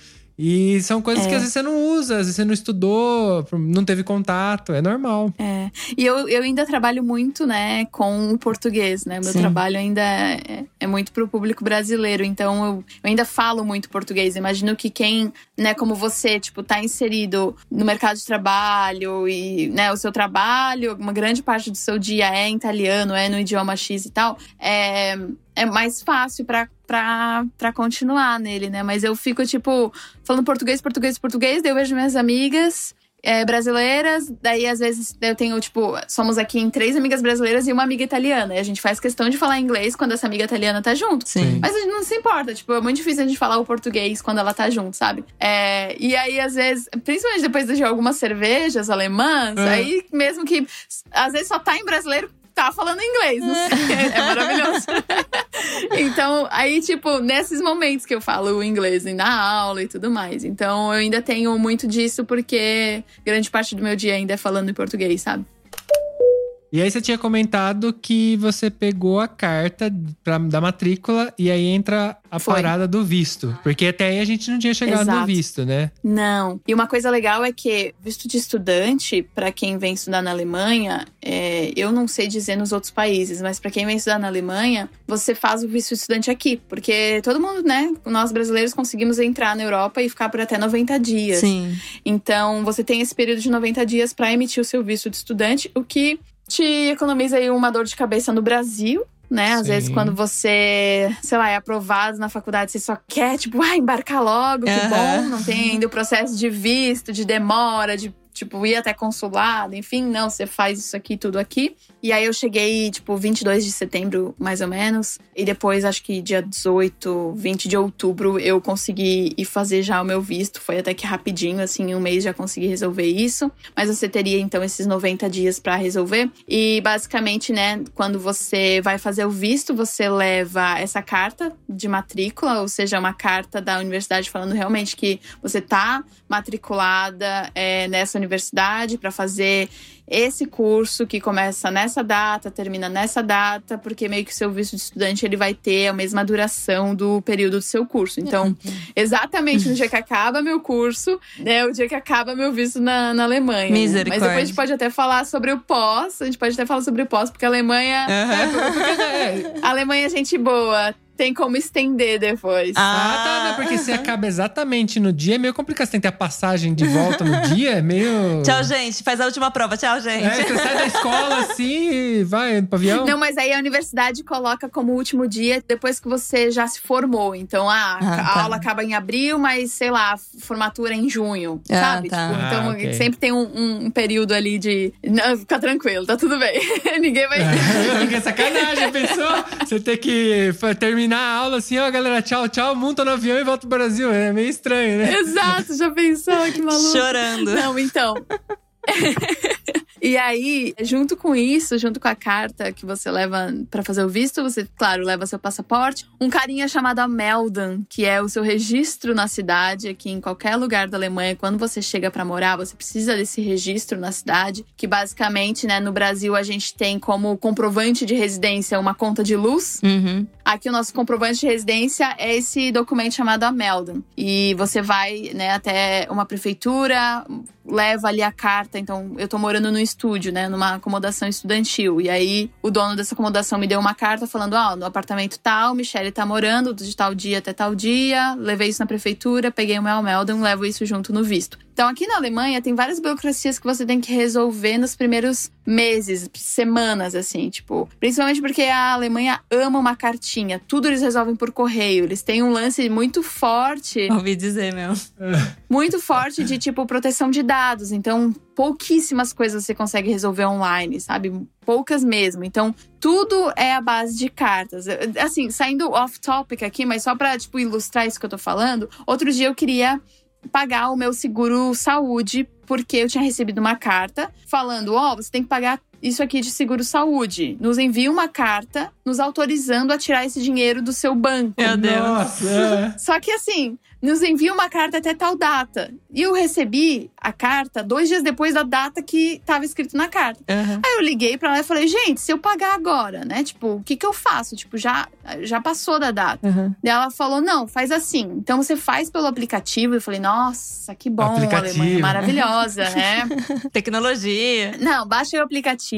E são coisas É. que às vezes você não usa, às vezes você não estudou, não teve contato, é normal. É. E eu, eu ainda trabalho muito, né, com o português, né? Meu Sim. trabalho ainda é, é muito pro público brasileiro, então eu, eu ainda falo muito português. Imagino que quem, né, como você, tipo, tá inserido no mercado de trabalho e, né, o seu trabalho, uma grande parte do seu dia é em italiano, é no idioma X e tal, é, é mais fácil pra, pra, pra continuar nele, né? Mas eu fico, tipo, falando português, português, português, daí eu vejo minhas amigas é, brasileiras, daí às vezes eu tenho, tipo, somos aqui em três amigas brasileiras e uma amiga italiana. E a gente faz questão de falar inglês quando essa amiga italiana tá junto. Sim. Mas a gente não se importa, tipo, é muito difícil a gente falar o português quando ela tá junto, sabe? É, e aí, às vezes, principalmente depois de algumas cervejas alemãs, É. aí mesmo que às vezes só tá em brasileiro, tá falando inglês. Não sei, é maravilhoso. [laughs] então, aí, tipo, nesses momentos que eu falo o inglês na aula e tudo mais. Então, eu ainda tenho muito disso porque grande parte do meu dia ainda é falando em português, sabe? E aí você tinha comentado que você pegou a carta pra, da matrícula e aí entra a Foi. parada do visto. Porque até aí a gente não tinha chegado no Exato. visto, né? Não. E uma coisa legal é que visto de estudante, pra quem vem estudar na Alemanha, é, eu não sei dizer nos outros países, mas pra quem vem estudar na Alemanha, você faz o visto de estudante aqui, porque todo mundo, né, nós brasileiros conseguimos entrar na Europa e ficar por até 90 dias. Sim. Então, você tem esse período de 90 dias pra emitir o seu visto de estudante, o que te economiza aí uma dor de cabeça no Brasil. Né? Às Sim. vezes, quando você, sei lá, é aprovado na faculdade, você só quer, tipo, ah, embarcar logo, que bom, não tem ainda o processo de visto, de demora, de, tipo, ir até consulado, enfim, não, você faz isso aqui, tudo aqui. E aí eu cheguei, tipo, 22 de setembro, mais ou menos, e depois, acho que dia 18, 20 de outubro, eu consegui ir fazer já o meu visto. Foi até que rapidinho, assim, um mês já consegui resolver isso. Mas você teria, então, esses 90 dias pra resolver. E, basicamente, né, quando você vai fazer o visto, você leva essa carta de matrícula, ou seja, uma carta da universidade falando realmente que você tá matriculada é, nessa universidade para fazer esse curso que começa nessa data, termina nessa data, porque meio que o seu visto de estudante ele vai ter a mesma duração do período do seu curso. Então, exatamente no dia que [laughs] acaba meu curso, é o dia que acaba meu visto na, na Alemanha. né? Mas Misericórdia. depois a gente pode até falar sobre o pós, a gente pode até falar sobre o pós, porque a Alemanha Aham. [laughs] a Alemanha é gente boa. Tem como estender depois. Ah, tá, né? Porque se acaba exatamente no dia, é meio complicado. Você tem que ter a passagem de volta no dia, é meio. Tchau, gente. Faz a última prova. Tchau, gente. É, você sai da escola assim e vai pro avião. Não, mas aí a universidade coloca como último dia depois que você já se formou. Então, ah, Ah, a tá. aula acaba em abril, mas sei lá, a formatura é em junho, Ah, sabe? tá. Tipo, então, Ah, ok. sempre tem um, um período ali de. Não, fica tranquilo, tá tudo bem. [laughs] Ninguém vai. Que é [laughs] [laughs] sacanagem, pensou? Você ter que fa- terminar a aula assim, ó, galera, tchau, tchau, monta no avião e volta pro Brasil. É meio estranho, né? Exato, já pensou? Que maluco. Chorando. Não, então. [laughs] e aí, junto com isso, junto com a carta que você leva pra fazer o visto, você, claro, leva seu passaporte, um carinha chamado Meldan, que é o seu registro na cidade, aqui em qualquer lugar da Alemanha, quando você chega pra morar, você precisa desse registro na cidade, que basicamente, né, no Brasil a gente tem como comprovante de residência uma conta de luz, Uhum. Aqui o nosso comprovante de residência é esse documento chamado Ameldon. E você vai, né, até uma prefeitura, leva ali a carta. Então, eu tô morando no estúdio, né, numa acomodação estudantil. E aí, o dono dessa acomodação me deu uma carta falando: Ó, no apartamento tal, Michelle tá morando, de tal dia até tal dia. Levei isso na prefeitura, peguei o meu Ameldon, levo isso junto no visto. Então, aqui na Alemanha, tem várias burocracias que você tem que resolver nos primeiros meses, semanas, assim, tipo. Principalmente porque a Alemanha ama uma cartinha. Tudo eles resolvem por correio. Eles têm um lance muito forte [laughs] Ouvi dizer, meu. muito forte de tipo proteção de dados. Então, pouquíssimas coisas você consegue resolver online, sabe? Poucas mesmo. Então, tudo é a base de cartas. Assim, saindo off topic aqui, mas só pra tipo ilustrar isso que eu tô falando, outro dia eu queria pagar o meu seguro saúde porque eu tinha recebido uma carta falando: "Ó, você tem que pagar isso aqui de seguro saúde. Nos envia uma carta nos autorizando a tirar esse dinheiro do seu banco. Meu Deus. Nossa, é. Só que assim, nos envia uma carta até tal data. E eu recebi a carta dois dias depois da data que estava escrito na carta. Uhum. Aí eu liguei pra ela e falei, gente, se eu pagar agora, né? Tipo, o que que eu faço? Tipo, já, já passou da data. Uhum. Daí ela falou, não, faz assim. Então você faz pelo aplicativo. Eu falei, nossa, que bom, Aplicativo. Alemanha maravilhosa, né? [laughs] Tecnologia. Não, baixa o aplicativo,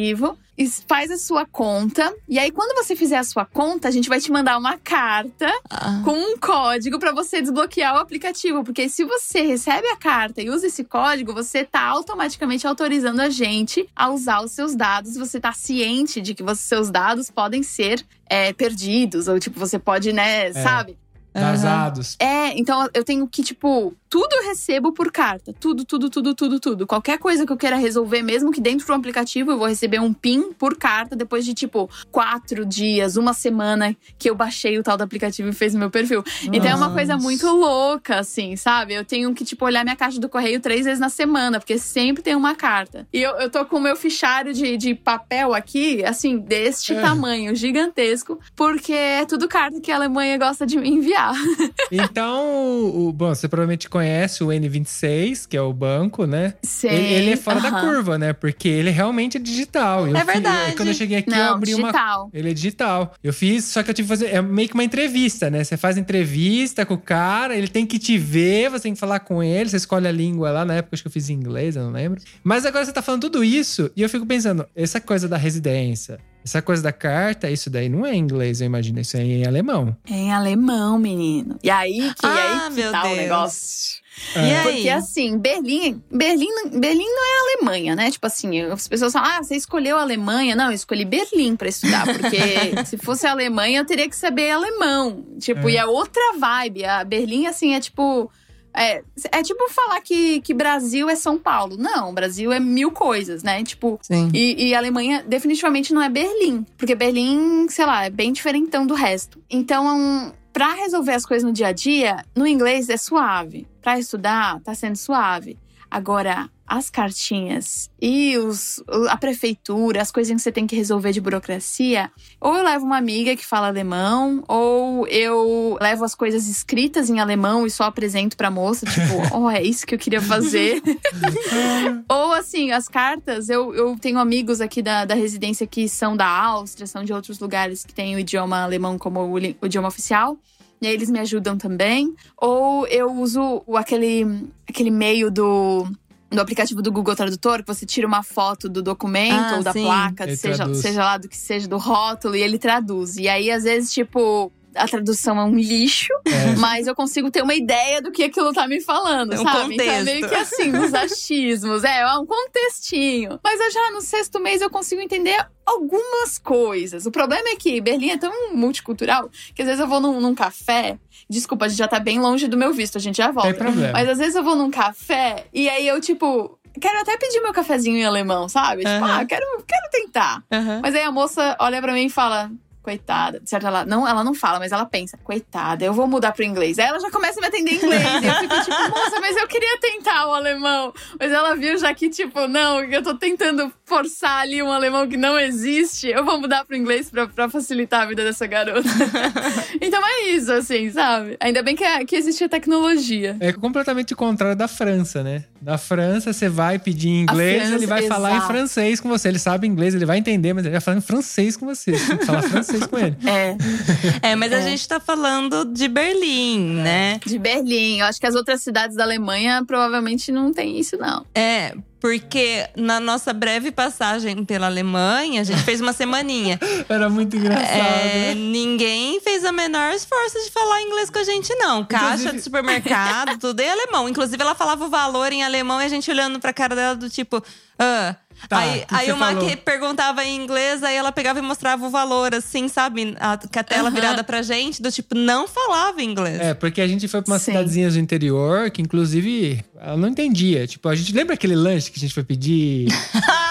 e faz a sua conta. E aí, quando você fizer a sua conta, a gente vai te mandar uma carta Ah. com um código para você desbloquear o aplicativo. Porque se você recebe a carta e usa esse código, você tá automaticamente autorizando a gente a usar os seus dados. Você tá ciente de que os seus dados podem ser é, perdidos. Ou, tipo, você pode, né, sabe? Vazados. É, então eu tenho que, tipo, tudo eu recebo por carta. Tudo, tudo, tudo, tudo, tudo. Qualquer coisa que eu queira resolver, mesmo que dentro do aplicativo, eu vou receber um PIN por carta depois de, tipo, quatro dias, uma semana que eu baixei o tal do aplicativo e fez o meu perfil. Então é uma Nossa. coisa muito louca, assim, sabe? Eu tenho que, tipo, olhar minha caixa do correio três vezes na semana, porque sempre tem uma carta. E eu, eu tô com o meu fichário de, de papel aqui, assim, deste É. tamanho, gigantesco, porque é tudo carta que a Alemanha gosta de me enviar. [laughs] Então, o, bom, você provavelmente conhece o N26, que é o banco, né? Sei. Ele, ele é fora da curva, né? Porque ele realmente é digital. Eu É verdade. quando eu cheguei aqui, eu Não, abri uma digital. Ele é digital. Eu fiz, só que eu tive que fazer. É meio que uma entrevista, né? Você faz entrevista com o cara, ele tem que te ver, você tem que falar com ele, você escolhe a língua lá. Na época, acho que eu fiz em inglês, eu não lembro. Mas agora você tá falando tudo isso, e eu fico pensando, essa coisa da residência, essa coisa da carta, isso daí não é em inglês, eu imagino, isso é em alemão. É em alemão, menino. E aí que, Ah, aí que meu tá o Deus. negócio. E aí? Porque assim, Berlim, Berlim, Berlim não é Alemanha, né? Tipo assim, as pessoas falam, ah, você escolheu a Alemanha. Não, eu escolhi Berlim pra estudar, porque [laughs] se fosse a Alemanha, eu teria que saber alemão. Tipo, É. e é outra vibe. A Berlim, assim, é tipo. É, é tipo falar que, que Brasil é São Paulo. Não, Brasil é mil coisas, né? Tipo, Sim. e, e Alemanha definitivamente não é Berlim. Porque Berlim, sei lá, é bem diferentão do resto. Então, pra resolver as coisas no dia a dia, no inglês é suave. Pra estudar, tá sendo suave. Agora, as cartinhas e os, a prefeitura, as coisinhas que você tem que resolver de burocracia, ou eu levo uma amiga que fala alemão, ou eu levo as coisas escritas em alemão e só apresento pra moça, tipo, [laughs] oh, é isso que eu queria fazer. [laughs] Ou assim, as cartas, eu, eu tenho amigos aqui da, da residência que são da Áustria, são de outros lugares que têm o idioma alemão como o, o idioma oficial. E aí eles me ajudam também. Ou eu uso aquele, aquele meio do, do aplicativo do Google Tradutor, que você tira uma foto do documento Ah, ou da sim. placa, Ele seja, traduz. seja lá do que seja, do rótulo, e ele traduz. E aí, às vezes, tipo, a tradução é um lixo, mas eu consigo ter uma ideia do que aquilo tá me falando, É um sabe? Então é contexto. meio que assim, os achismos, é, é um contextinho. Mas eu já no sexto mês eu consigo entender algumas coisas. O problema é que Berlim é tão multicultural que às vezes eu vou num, num café. Desculpa, a gente já tá bem longe do meu visto, a gente já volta. Tem problema. Mas às vezes eu vou num café e aí eu, tipo, quero até pedir meu cafezinho em alemão, sabe? Tipo, ah, quero, quero tentar. Aham. Mas aí a moça olha pra mim e fala. Coitada, certo? Ela não, ela não fala, mas ela pensa, coitada, eu vou mudar pro inglês. Aí ela já começa a me atender em inglês. e eu fico tipo, moça, mas eu queria tentar o alemão. Mas ela viu já que, tipo, não, eu tô tentando forçar ali um alemão que não existe. Eu vou mudar pro inglês pra, pra facilitar a vida dessa garota. [laughs] então é isso, assim, sabe? Ainda bem que, é- que existe a tecnologia. É completamente o contrário da França, né? Da França, você vai pedir em inglês, França, ele vai falar em exato. francês com você. Ele sabe inglês, ele vai entender, mas ele vai falar em francês com você. Você tem que falar francês com ele. É, É, mas a É. gente tá falando de Berlim, né? de Berlim. Eu acho que as outras cidades da Alemanha provavelmente não tem isso, não. É, porque na nossa breve passagem pela Alemanha, a gente fez uma semaninha. [laughs] Era muito engraçado. É, ninguém fez a menor esforço de falar inglês com a gente, não. Caixa Inclusive- de supermercado, tudo em alemão. Inclusive, ela falava o valor em alemão e a gente olhando pra cara dela do tipo. Ah. Tá, aí o que aí você uma falou? que perguntava em inglês, aí ela pegava e mostrava o valor, assim, sabe? A, com a tela Aham. virada pra gente, do tipo, não falava inglês. É, porque a gente foi pra umas Sim. cidadezinhas do interior que, inclusive, ela não entendia. Tipo, a gente lembra aquele lanche que a gente foi pedir? [laughs]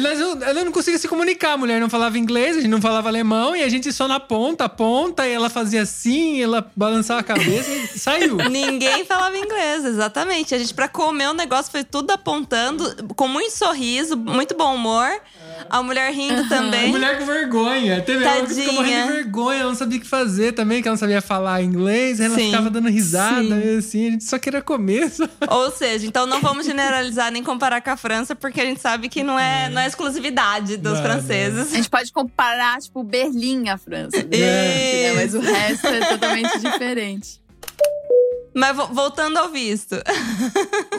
Mas ela não conseguia se comunicar. A mulher não falava inglês, a gente não falava alemão, e a gente só na ponta, ponta, e ela fazia assim, ela balançava a cabeça e [laughs] saiu. Ninguém falava inglês, exatamente. A gente, pra comer o negócio, foi tudo apontando, com muito sorriso, muito bom humor. A mulher rindo A também. mulher com vergonha. Teve uma que ficou morrendo de Tadinha. vergonha, ela não sabia o que fazer também, que ela não sabia falar inglês, ela Sim, ficava dando risada, sim. assim, a gente só queria comer. Só. Ou seja, então não vamos generalizar nem comparar com a França, porque a gente sabe que não é, não é exclusividade dos Não, franceses. A gente pode comparar, tipo, Berlim à França. É. né? Mas o resto é totalmente diferente. Mas vo- voltando ao visto.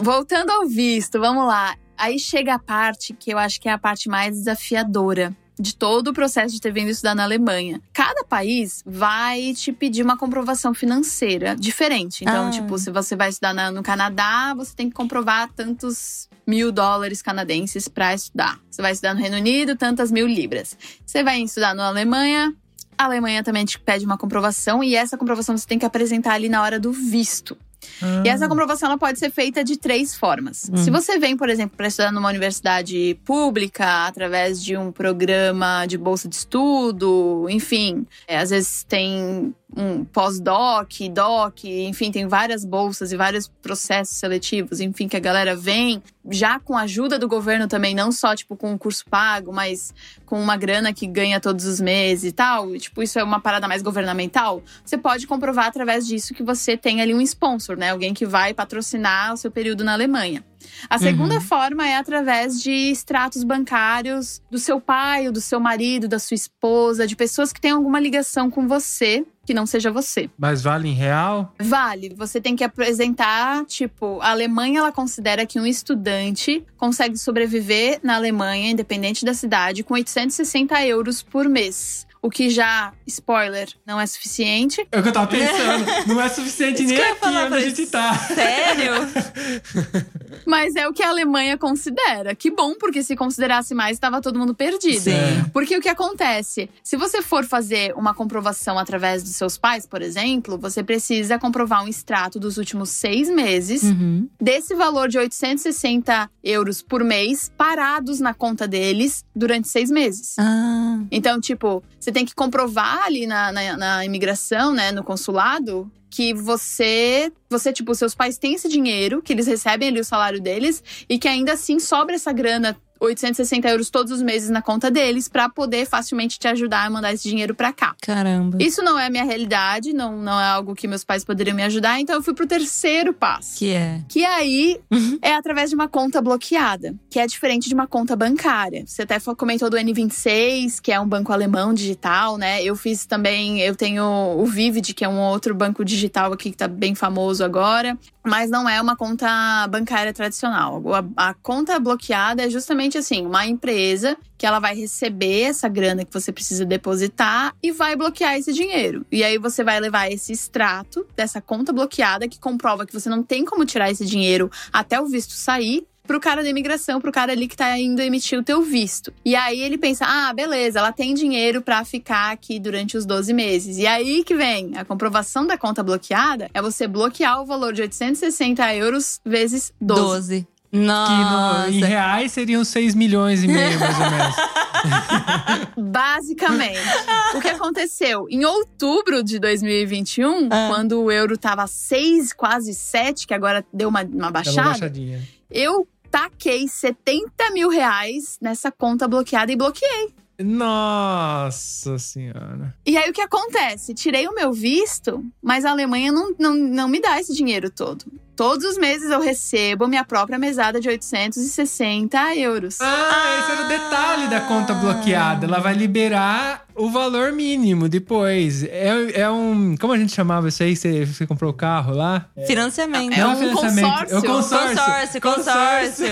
Voltando ao visto, vamos lá. Aí chega a parte que eu acho que é a parte mais desafiadora de todo o processo de ter vindo estudar na Alemanha. Cada país vai te pedir uma comprovação financeira diferente. Então, Ah. tipo, se você vai estudar na- no Canadá, você tem que comprovar tantos mil dólares canadenses para estudar. Você vai estudar no Reino Unido, tantas mil libras. Você vai estudar na Alemanha, a Alemanha também te pede uma comprovação e essa comprovação você tem que apresentar ali na hora do visto. Ah. E essa comprovação ela pode ser feita de três formas. Hum. Se você vem, por exemplo, para estudar numa universidade pública, através de um programa de bolsa de estudo, enfim, é, às vezes tem um pós-doc, doc, enfim, tem várias bolsas e vários processos seletivos, enfim, que a galera vem já com a ajuda do governo também, não só tipo com um curso pago, mas com uma grana que ganha todos os meses e tal. E, tipo, isso é uma parada mais governamental. Você pode comprovar através disso que você tem ali um sponsor, né? Alguém que vai patrocinar o seu período na Alemanha. A segunda forma é através de extratos bancários do seu pai, ou do seu marido, da sua esposa, de pessoas que têm alguma ligação com você, que não seja você. Mas vale em real? Vale, você tem que apresentar, tipo, a Alemanha ela considera que um estudante consegue sobreviver na Alemanha, independente da cidade, com 860 euros por mês. O que já, spoiler, não é suficiente. É o que eu tava pensando. Não é suficiente [laughs] Isso nem aqui onde a gente tá. Sério? [laughs] Mas é o que a Alemanha considera. Que bom, porque se considerasse mais, estava todo mundo perdido. Sim. Porque o que acontece? Se você for fazer uma comprovação através dos seus pais, por exemplo, você precisa comprovar um extrato dos últimos seis meses Uhum. desse valor de 860 euros por mês parados na conta deles durante seis meses. Ah. Então, tipo, você tem que comprovar ali na, na, na imigração, né, no consulado, que você, você, tipo, seus pais têm esse dinheiro, que eles recebem ali o salário deles, e que ainda assim sobra essa grana. 860 euros todos os meses na conta deles pra poder facilmente te ajudar a mandar esse dinheiro pra cá. Caramba. Isso não é a minha realidade, não, não é algo que meus pais poderiam me ajudar, então eu fui pro terceiro passo. Que é. Que aí Uhum. é através de uma conta bloqueada, que é diferente de uma conta bancária. Você até comentou do N26, que é um banco alemão digital, né? Eu fiz também, eu tenho o Vivid, que é um outro banco digital aqui que tá bem famoso agora, mas não é uma conta bancária tradicional. A, a conta bloqueada é justamente basicamente assim, uma empresa que ela vai receber essa grana que você precisa depositar e vai bloquear esse dinheiro. E aí você vai levar esse extrato dessa conta bloqueada que comprova que você não tem como tirar esse dinheiro até o visto sair pro cara da imigração, pro cara ali que tá indo emitir o teu visto. E aí ele pensa: "Ah, beleza, ela tem dinheiro para ficar aqui durante os 12 meses". E aí que vem a comprovação da conta bloqueada, é você bloquear o valor de 860 euros vezes 12. 12. Que no- Nossa. em reais seriam 6 milhões e meio, mais ou menos. [laughs] Basicamente. o que aconteceu? Em outubro de 2021, Ah. quando o euro tava 6, quase 7, que agora deu uma, uma Dá uma baixada, baixadinha. eu taquei 70 mil reais nessa conta bloqueada e bloqueei. Nossa senhora. E aí o que acontece? Tirei o meu visto, mas a Alemanha não, não, não me dá esse dinheiro todo. Todos os meses eu recebo minha própria mesada de 860 euros. Ah, esse era o detalhe da conta bloqueada. Ela vai liberar o valor mínimo depois. É, é um. Como a gente chamava isso aí? Você, você comprou o carro lá? Financiamento. É Não um financiamento, É o consórcio. consórcio. Consórcio,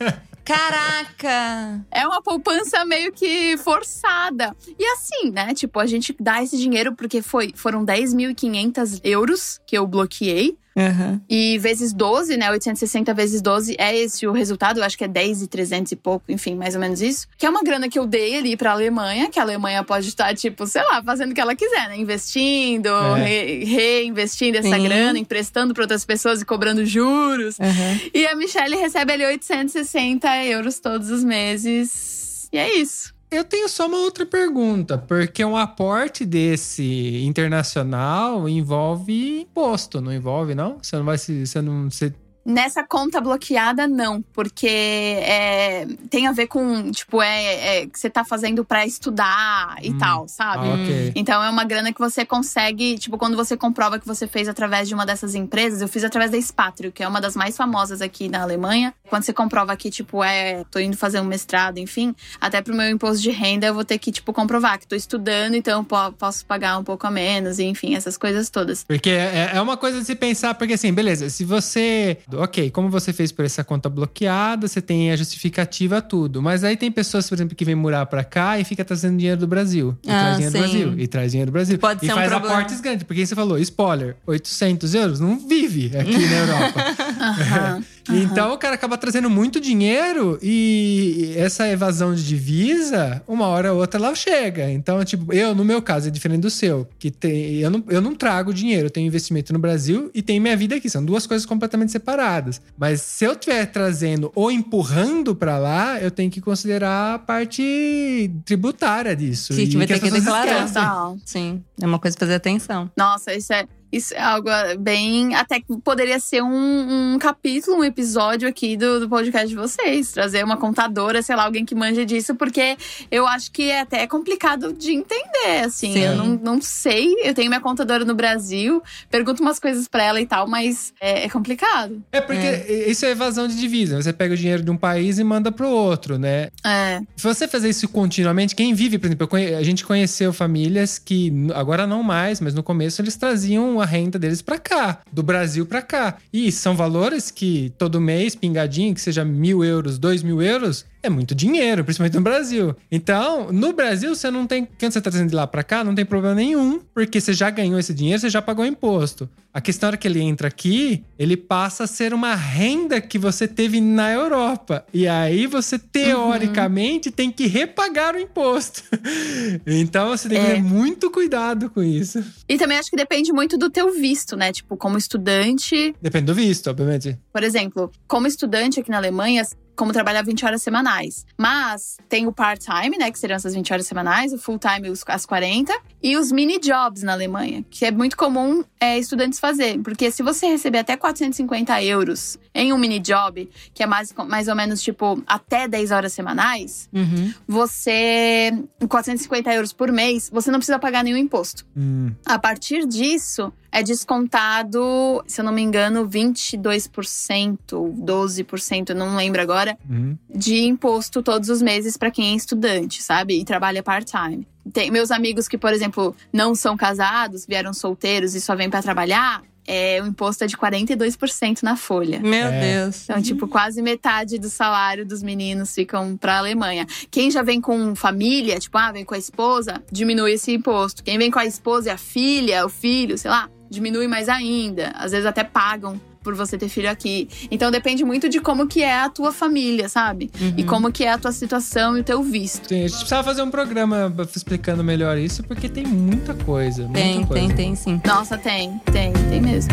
consórcio. [laughs] Caraca! É uma poupança meio que forçada. E assim, né? Tipo, a gente dá esse dinheiro porque foi, foram 10.500 euros que eu bloqueei. Uhum. E vezes 12, né? 860 vezes 12 é esse o resultado. Eu acho que é 10 e 300 e pouco, enfim, mais ou menos isso. Que é uma grana que eu dei ali pra Alemanha, que a Alemanha pode estar, tipo, sei lá, fazendo o que ela quiser, né? Investindo, É. re- reinvestindo essa Sim. grana, emprestando pra outras pessoas e cobrando juros. Uhum. E a Michelle recebe ali 860 euros todos os meses. E é isso. Eu tenho só uma outra pergunta, porque um aporte desse internacional envolve imposto, não envolve, não? Você não vai se. Você não. Você... Nessa conta bloqueada, não, porque é, tem a ver com, tipo, é, é que você tá fazendo pra estudar e Hum. tal, sabe? Ah, ok. Então é uma grana que você consegue, tipo, quando você comprova que você fez através de uma dessas empresas, eu fiz através da Spatrio, que é uma das mais famosas aqui na Alemanha. Quando você comprova que, tipo, é, tô indo fazer um mestrado, enfim, até pro meu imposto de renda eu vou ter que, tipo, comprovar que tô estudando, então po- posso pagar um pouco a menos, enfim, essas coisas todas. Porque é, é uma coisa de se pensar, porque assim, beleza, se você. Ok, como você fez por essa conta bloqueada, você tem a justificativa, tudo. Mas aí tem pessoas, por exemplo, que vem morar pra cá e fica trazendo dinheiro do Brasil. E Ah, traz dinheiro sim. do Brasil. E traz dinheiro do Brasil. Pode e ser um faz problema. aportes grandes. Porque você falou, spoiler, 800 euros não vive aqui na Europa. [laughs] Aham. Então o cara acaba trazendo muito dinheiro e essa evasão de divisa, uma hora ou outra ela chega. Então, tipo, eu, no meu caso, é diferente do seu, que tem, eu, não, eu não trago dinheiro, eu tenho investimento no Brasil e tenho minha vida aqui. São duas coisas completamente separadas. Mas se eu estiver trazendo ou empurrando pra lá, eu tenho que considerar a parte tributária disso. Que E vai ter que declarar. Total. Sim, é uma coisa pra fazer atenção. Nossa, isso é, isso é algo bem. Até que poderia ser um, um capítulo, um episódio aqui do, do podcast de vocês. Trazer uma contadora, sei lá, alguém que manja disso, porque eu acho que é até complicado de entender, assim. Sim. Eu não, não sei. Eu tenho minha contadora no Brasil, pergunto umas coisas pra ela e tal, mas é, é complicado. É porque isso é evasão de divisa. Você pega o dinheiro de um país e manda pro outro, né? É. Se você fazer isso continuamente, quem vive, por exemplo, a gente conheceu famílias que agora não mais, mas no começo eles traziam a renda deles pra cá, do Brasil pra cá. E são valores que todo mês, pingadinho, que seja mil euros, dois mil euros, é muito dinheiro, principalmente no Brasil. Então, no Brasil, você não tem. Quando você tá trazendo de lá pra cá, não tem problema nenhum, porque você já ganhou esse dinheiro, você já pagou imposto. A questão é que ele entra aqui, ele passa a ser uma renda que você teve na Europa. E aí você, teoricamente, tem que repagar o imposto. [laughs] então você tem que É. ter muito cuidado com isso. E também acho que depende muito do teu visto, né? Tipo, como estudante, Depende do visto, obviamente. Por exemplo, como estudante aqui na Alemanha, como trabalhar 20 horas semanais. Mas tem o part-time, né? Que seriam essas 20 horas semanais, o full-time, as 40, e os mini-jobs na Alemanha, que é muito comum é, estudantes fazerem. Porque se você receber até 450 euros em um mini-job, que é mais, mais ou menos tipo até 10 horas semanais, Uhum. você. 450 euros por mês, você não precisa pagar nenhum imposto. Hum. A partir disso, é descontado, se eu não me engano, 22%, 12%, eu não lembro agora, Uhum. de imposto todos os meses para quem é estudante, sabe? E trabalha part-time. Tem meus amigos que, por exemplo, não são casados, vieram solteiros e só vêm para trabalhar, é, o imposto é de 42% na folha. Meu É. Deus. Então, tipo, quase metade do salário dos meninos ficam pra Alemanha. Quem já vem com família, tipo, ah, vem com a esposa, diminui esse imposto. Quem vem com a esposa e a filha, o filho, sei lá, diminui mais ainda. Às vezes até pagam por você ter filho aqui. Então depende muito de como que é a tua família, sabe? Uhum. E como que é a tua situação e o teu visto. Sim, a gente precisava fazer um programa explicando melhor isso, porque tem muita coisa. Muita Tem, coisa. tem, tem sim. Nossa, tem, tem, tem mesmo.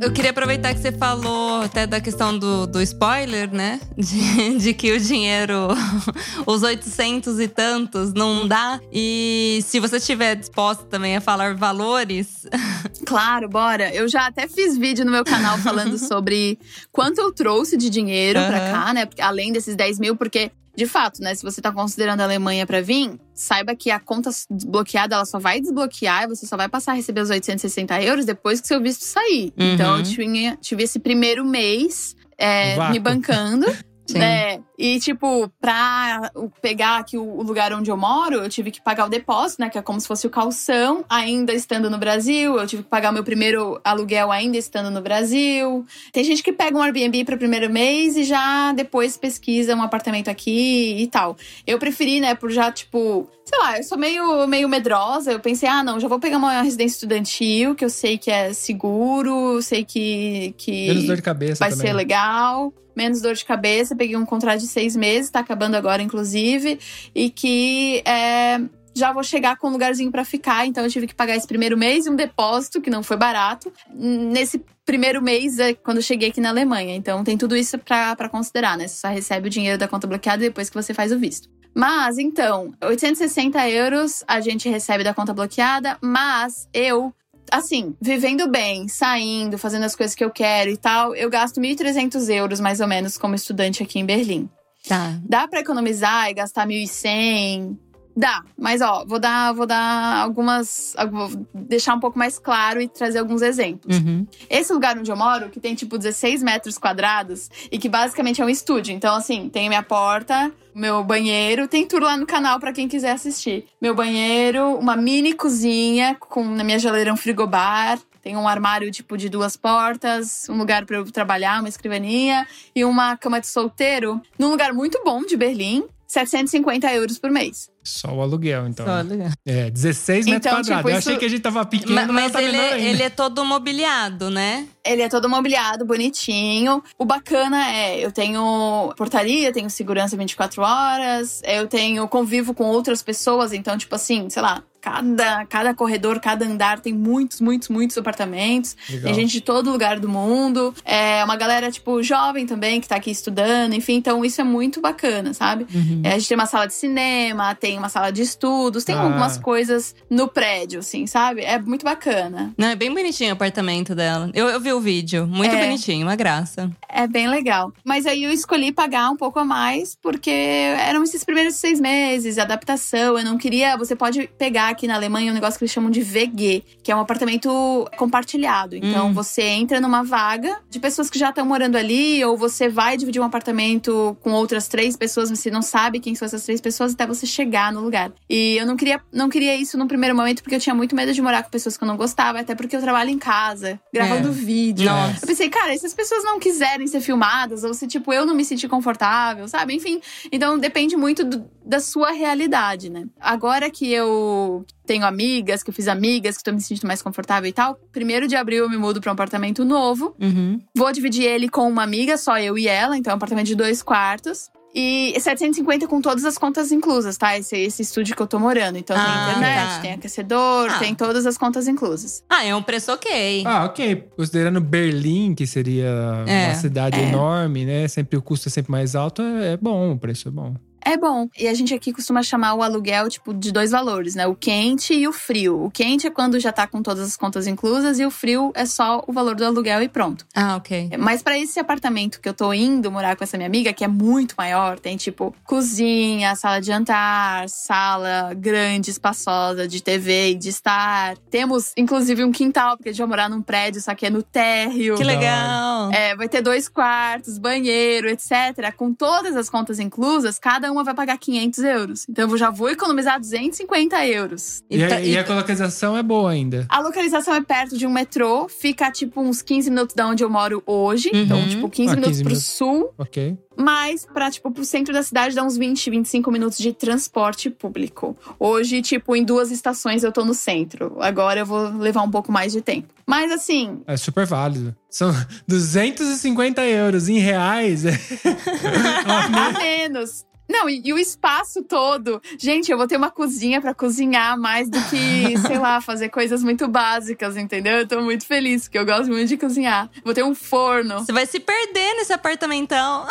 Eu queria aproveitar que você falou até da questão do, do spoiler, né? [laughs] De, de que o dinheiro, [laughs] os 800 e tantos, não dá. E se você estiver disposta também a falar valores, [laughs] Claro, bora. Eu já até fiz vídeo no meu canal falando sobre quanto eu trouxe de dinheiro pra Aham. cá, né? Além desses 10 mil, porque, de fato, né? Se você tá considerando a Alemanha pra vir, saiba que a conta desbloqueada, ela só vai desbloquear e você só vai passar a receber os 860 euros depois que seu visto sair. Uhum. Então, eu tinha, tive esse primeiro mês é, me bancando. [laughs] Sim. né? E, tipo, pra pegar aqui o lugar onde eu moro, eu tive que pagar o depósito, né? Que é como se fosse o calção, ainda estando no Brasil. Eu tive que pagar o meu primeiro aluguel ainda estando no Brasil. Tem gente que pega um Airbnb para o primeiro mês e já depois pesquisa um apartamento aqui e tal. Eu preferi, né, por já, tipo, sei lá, eu sou meio, meio medrosa. Eu pensei, ah, não, já vou pegar uma residência estudantil, que eu sei que é seguro, sei que. que Menos dor de cabeça vai também. ser legal. Menos dor de cabeça. Peguei um contrato de seis meses, tá acabando agora, inclusive. E que é, já vou chegar com um lugarzinho pra ficar. Então eu tive que pagar esse primeiro mês e um depósito, que não foi barato. Nesse primeiro mês, é quando eu cheguei aqui na Alemanha. Então tem tudo isso pra considerar, né? Você só recebe o dinheiro da conta bloqueada depois que você faz o visto. Mas, então, 860 euros a gente recebe da conta bloqueada, mas eu assim, vivendo bem, saindo, fazendo as coisas que eu quero e tal, eu gasto 1.300 euros mais ou menos como estudante aqui em Berlim. tá. Dá pra economizar e gastar 1.100? Dá, mas ó, vou dar, vou dar algumas, vou deixar um pouco mais claro e trazer alguns exemplos. Uhum. Esse lugar onde eu moro, que tem tipo 16 metros quadrados e que basicamente é um estúdio. Então, assim, tem minha porta, meu banheiro, tem tudo lá no canal pra quem quiser assistir. Meu banheiro, uma mini cozinha com na minha geladeira um frigobar. Tem um armário tipo de duas portas, um lugar pra eu trabalhar, uma escrivaninha e uma cama de solteiro num lugar muito bom de Berlim. 750 euros por mês. Só o aluguel, então. Só legal. É, 16 metros Então, quadrados. tipo, Eu isso- achei que a gente tava pequeno, Ma- mas, Mas tá ele, é, ele é todo mobiliado, né? Ele é todo mobiliado, bonitinho. O bacana é, eu tenho portaria, tenho segurança 24 horas, eu tenho convivo com outras pessoas, então, tipo assim, sei lá, cada, cada corredor, cada andar tem muitos, muitos, muitos apartamentos. Legal. Tem gente de todo lugar do mundo. É uma galera, tipo, jovem também, que tá aqui estudando, enfim, então isso é muito bacana, sabe? Uhum. É, a gente tem uma sala de cinema, tem uma sala de estudos, tem Ah. algumas coisas no prédio, assim, sabe? É muito bacana. Não, é bem bonitinho o apartamento dela. Eu, eu vi o vídeo. Muito É. bonitinho, uma graça. É bem legal. Mas aí eu escolhi pagar um pouco a mais, porque eram esses primeiros seis meses, adaptação. Eu não queria. Você pode pegar aqui na Alemanha um negócio que eles chamam de VG, que é um apartamento compartilhado. Então Hum. você entra numa vaga de pessoas que já estão morando ali, ou você vai dividir um apartamento com outras três pessoas, você não sabe quem são essas três pessoas até você chegar no lugar. E eu não queria, não queria isso no primeiro momento, porque eu tinha muito medo de morar com pessoas que eu não gostava, até porque eu trabalho em casa, gravando É. vídeo. Nossa. Eu pensei, cara, se as pessoas não quiserem ser filmadas, ou se, tipo, eu não me sentir confortável, sabe? Enfim, então depende muito do- da sua realidade, né? Agora que eu tenho amigas, que eu fiz amigas, que tô me sentindo mais confortável e tal, primeiro de abril eu me mudo pra um apartamento novo. Uhum. Vou dividir ele com uma amiga, só eu e ela, então é um apartamento de dois quartos. E 750 com todas as contas inclusas, tá? Esse, esse estúdio que eu tô morando. Então Ah, tem internet, tá. tem aquecedor, Ah. tem todas as contas inclusas. Ah, é um preço ok. Ah, ok. Considerando Berlim, que seria É, uma cidade é. enorme, né? Sempre o custo é sempre mais alto, é é bom, o preço é bom. É bom. E a gente aqui costuma chamar o aluguel, tipo, de dois valores, né? O quente e o frio. O quente é quando já tá com todas as contas inclusas e o frio é só o valor do aluguel e pronto. Ah, ok. Mas pra esse apartamento que eu tô indo morar com essa minha amiga, que é muito maior, tem tipo cozinha, sala de jantar, sala grande, espaçosa, de TV e de estar. Temos, inclusive, um quintal, porque a gente vai morar num prédio, só que é no térreo. Que legal. É, vai ter dois quartos, banheiro, etc. Com todas as contas inclusas, cada cada uma vai pagar 500 euros. Então eu já vou economizar 250 euros. E, tá- a, e a localização é boa ainda. A localização é perto de um metrô, fica tipo uns 15 minutos da onde eu moro hoje. Uhum. Então, tipo, 15 Ah, minutos 15 pro minutos. sul. Ok. Mas pra, tipo, pro centro da cidade dá uns 20, 25 minutos de transporte público. Hoje, tipo, em duas estações eu tô no centro. Agora eu vou levar um pouco mais de tempo. Mas assim, É super válido. São 250 euros em reais. [laughs] [laughs] A menos. Não, e, e o espaço todo. Gente, eu vou ter uma cozinha pra cozinhar mais do que, [laughs] sei lá, fazer coisas muito básicas, entendeu? Eu tô muito feliz, porque eu gosto muito de cozinhar. Vou ter um forno. Você vai se perder nesse apartamentão.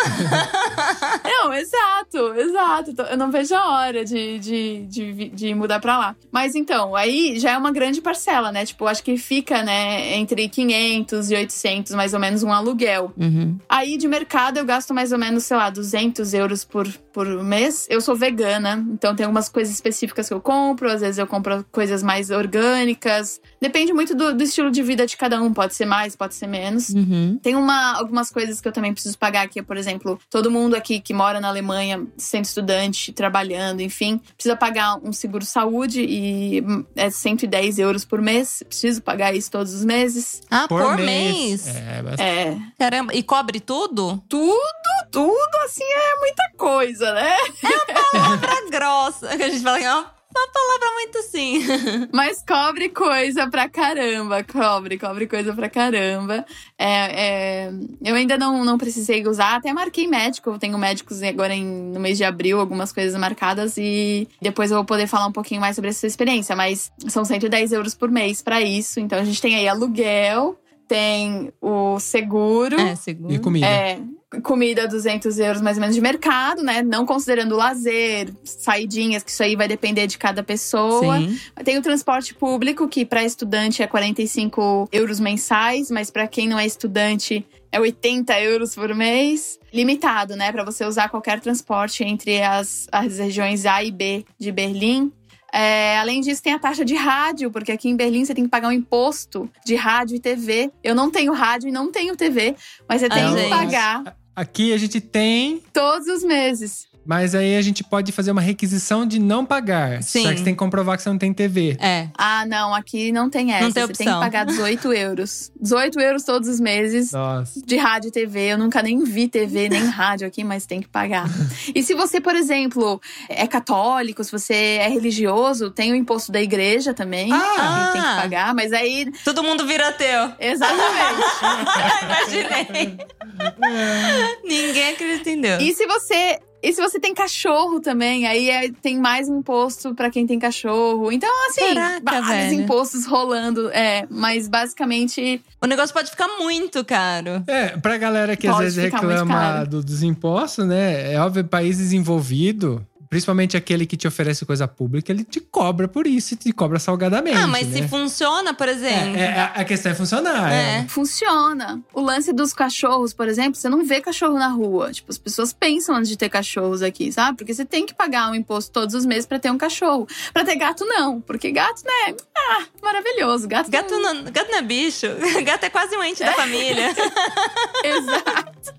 [laughs] Não, exato, exato. Eu não vejo a hora de, de, de, de mudar pra lá. Mas então, aí já é uma grande parcela, né? Tipo, acho que fica, né, entre 500 e 800, mais ou menos, um aluguel. Uhum. Aí de mercado eu gasto mais ou menos, sei lá, 200 euros por, por mês. Eu sou vegana, então tem algumas coisas específicas que eu compro. Às vezes eu compro coisas mais orgânicas. Depende muito do, do estilo de vida de cada um. Pode ser mais, pode ser menos. Uhum. Tem uma, algumas coisas que eu também preciso pagar, que é, por exemplo, todo mundo aqui que mora na Alemanha, sendo estudante, trabalhando, enfim, precisa pagar um seguro saúde e hum, é 110 euros por mês. Preciso pagar isso todos os meses. Ah, por, mês. É, bastante. É. Caramba, e cobre tudo? Tudo, tudo assim é muita coisa, né? Palavra [laughs] grossa. Que a gente fala que é uma, uma palavra muito assim. [laughs] Mas cobre coisa pra caramba, cobre, cobre coisa pra caramba. É, é, eu ainda não, não precisei usar, até marquei médico. Eu tenho médicos agora em, no mês de abril, algumas coisas marcadas, e depois eu vou poder falar um pouquinho mais sobre essa experiência. Mas são 110 euros por mês pra isso. Então a gente tem aí aluguel, tem o seguro. É, seguro. E comida. É, comida 200 euros mais ou menos de mercado, né? Não considerando lazer, saidinhas, que isso aí vai depender de cada pessoa. Sim. Tem o transporte público, que para estudante é 45 euros mensais, mas para quem não é estudante é 80 euros por mês. Limitado, né? Para você usar qualquer transporte entre as, as regiões A e B de Berlim. É, além disso, tem a taxa de rádio, porque aqui em Berlim você tem que pagar um imposto de rádio e TV. Eu não tenho rádio e não tenho TV, mas você tem Ah, que gente. pagar Aqui a gente tem, todos os meses. Mas aí a gente pode fazer uma requisição de não pagar. Sim. Só que você tem que comprovar que você não tem TV. É. Ah, não, aqui não tem essa. Não tem você tem opção. que pagar 18 euros. 18 euros todos os meses. Nossa. de rádio e TV. Eu nunca nem vi TV nem [laughs] rádio aqui, mas tem que pagar. E se você, por exemplo, é católico, se você é religioso, tem o imposto da igreja também. Ah! que tem que pagar, mas aí. Todo mundo vira ateu. Exatamente. [laughs] Imaginei. Ninguém acredita em Deus. e se você. E se você tem cachorro também, aí é- tem mais imposto pra quem tem cachorro. Então, assim, Caraca, vários velho. impostos rolando. É, mas basicamente. O negócio pode ficar muito caro. É, pra galera que às Pode vezes ficar muito reclama do- dos impostos, né? É óbvio, país desenvolvido, principalmente aquele que te oferece coisa pública, ele te cobra por isso e te cobra salgadamente. Ah, mas né? se funciona, por exemplo. É, é, a- questão é funcionar. É. é. Funciona. O lance dos cachorros, por exemplo, você não vê cachorro na rua. Tipo, as pessoas pensam antes de ter cachorros aqui, sabe? Porque você tem que pagar um imposto todos os meses pra ter um cachorro. Pra ter gato, não. Porque gato, né? Ah, maravilhoso. Gato, Gato não, gato não é bicho. [laughs] Gato é quase um ente da família. [laughs] Exato.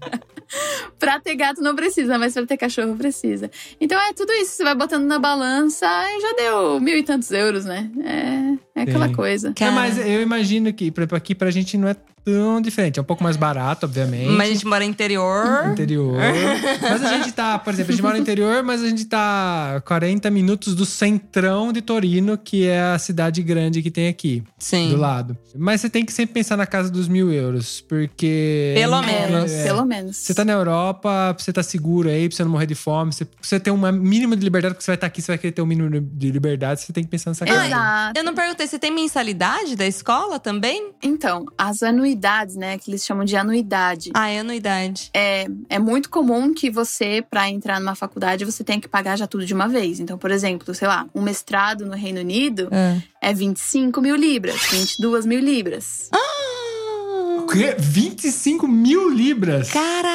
Pra ter gato não precisa, mas pra ter cachorro precisa. Então é tudo isso. Você vai botando na balança e já deu mil e tantos euros, né? É, é aquela coisa. É, mas eu imagino que por exemplo, aqui pra gente não é tão diferente. É um pouco mais barato, obviamente. Mas a gente mora no interior. Interior. mas a gente tá, por exemplo, a gente mora no interior, mas a gente tá 40 minutos do centrão de Torino, que é a cidade grande que tem aqui, Sim. do lado. Mas você tem que sempre pensar na casa dos mil euros, porque. Pelo É, menos. Pelo menos. Você tá na Europa, você tá seguro aí, pra você não morrer de fome, você, você tem um mínimo de liberdade, porque você vai estar aqui, você vai querer ter um mínimo de liberdade, você tem que pensar nessa coisa. Exato. Eu não perguntei, você tem mensalidade da escola também? Então, as anuidades, né, que eles chamam de anuidade. Ah, é anuidade. É, é muito comum que você, para entrar numa faculdade, você tenha que pagar já tudo de uma vez. Então, por exemplo, sei lá, um mestrado no Reino Unido é 25 mil libras, 22 mil libras. O quê? 25 mil libras? Caraca,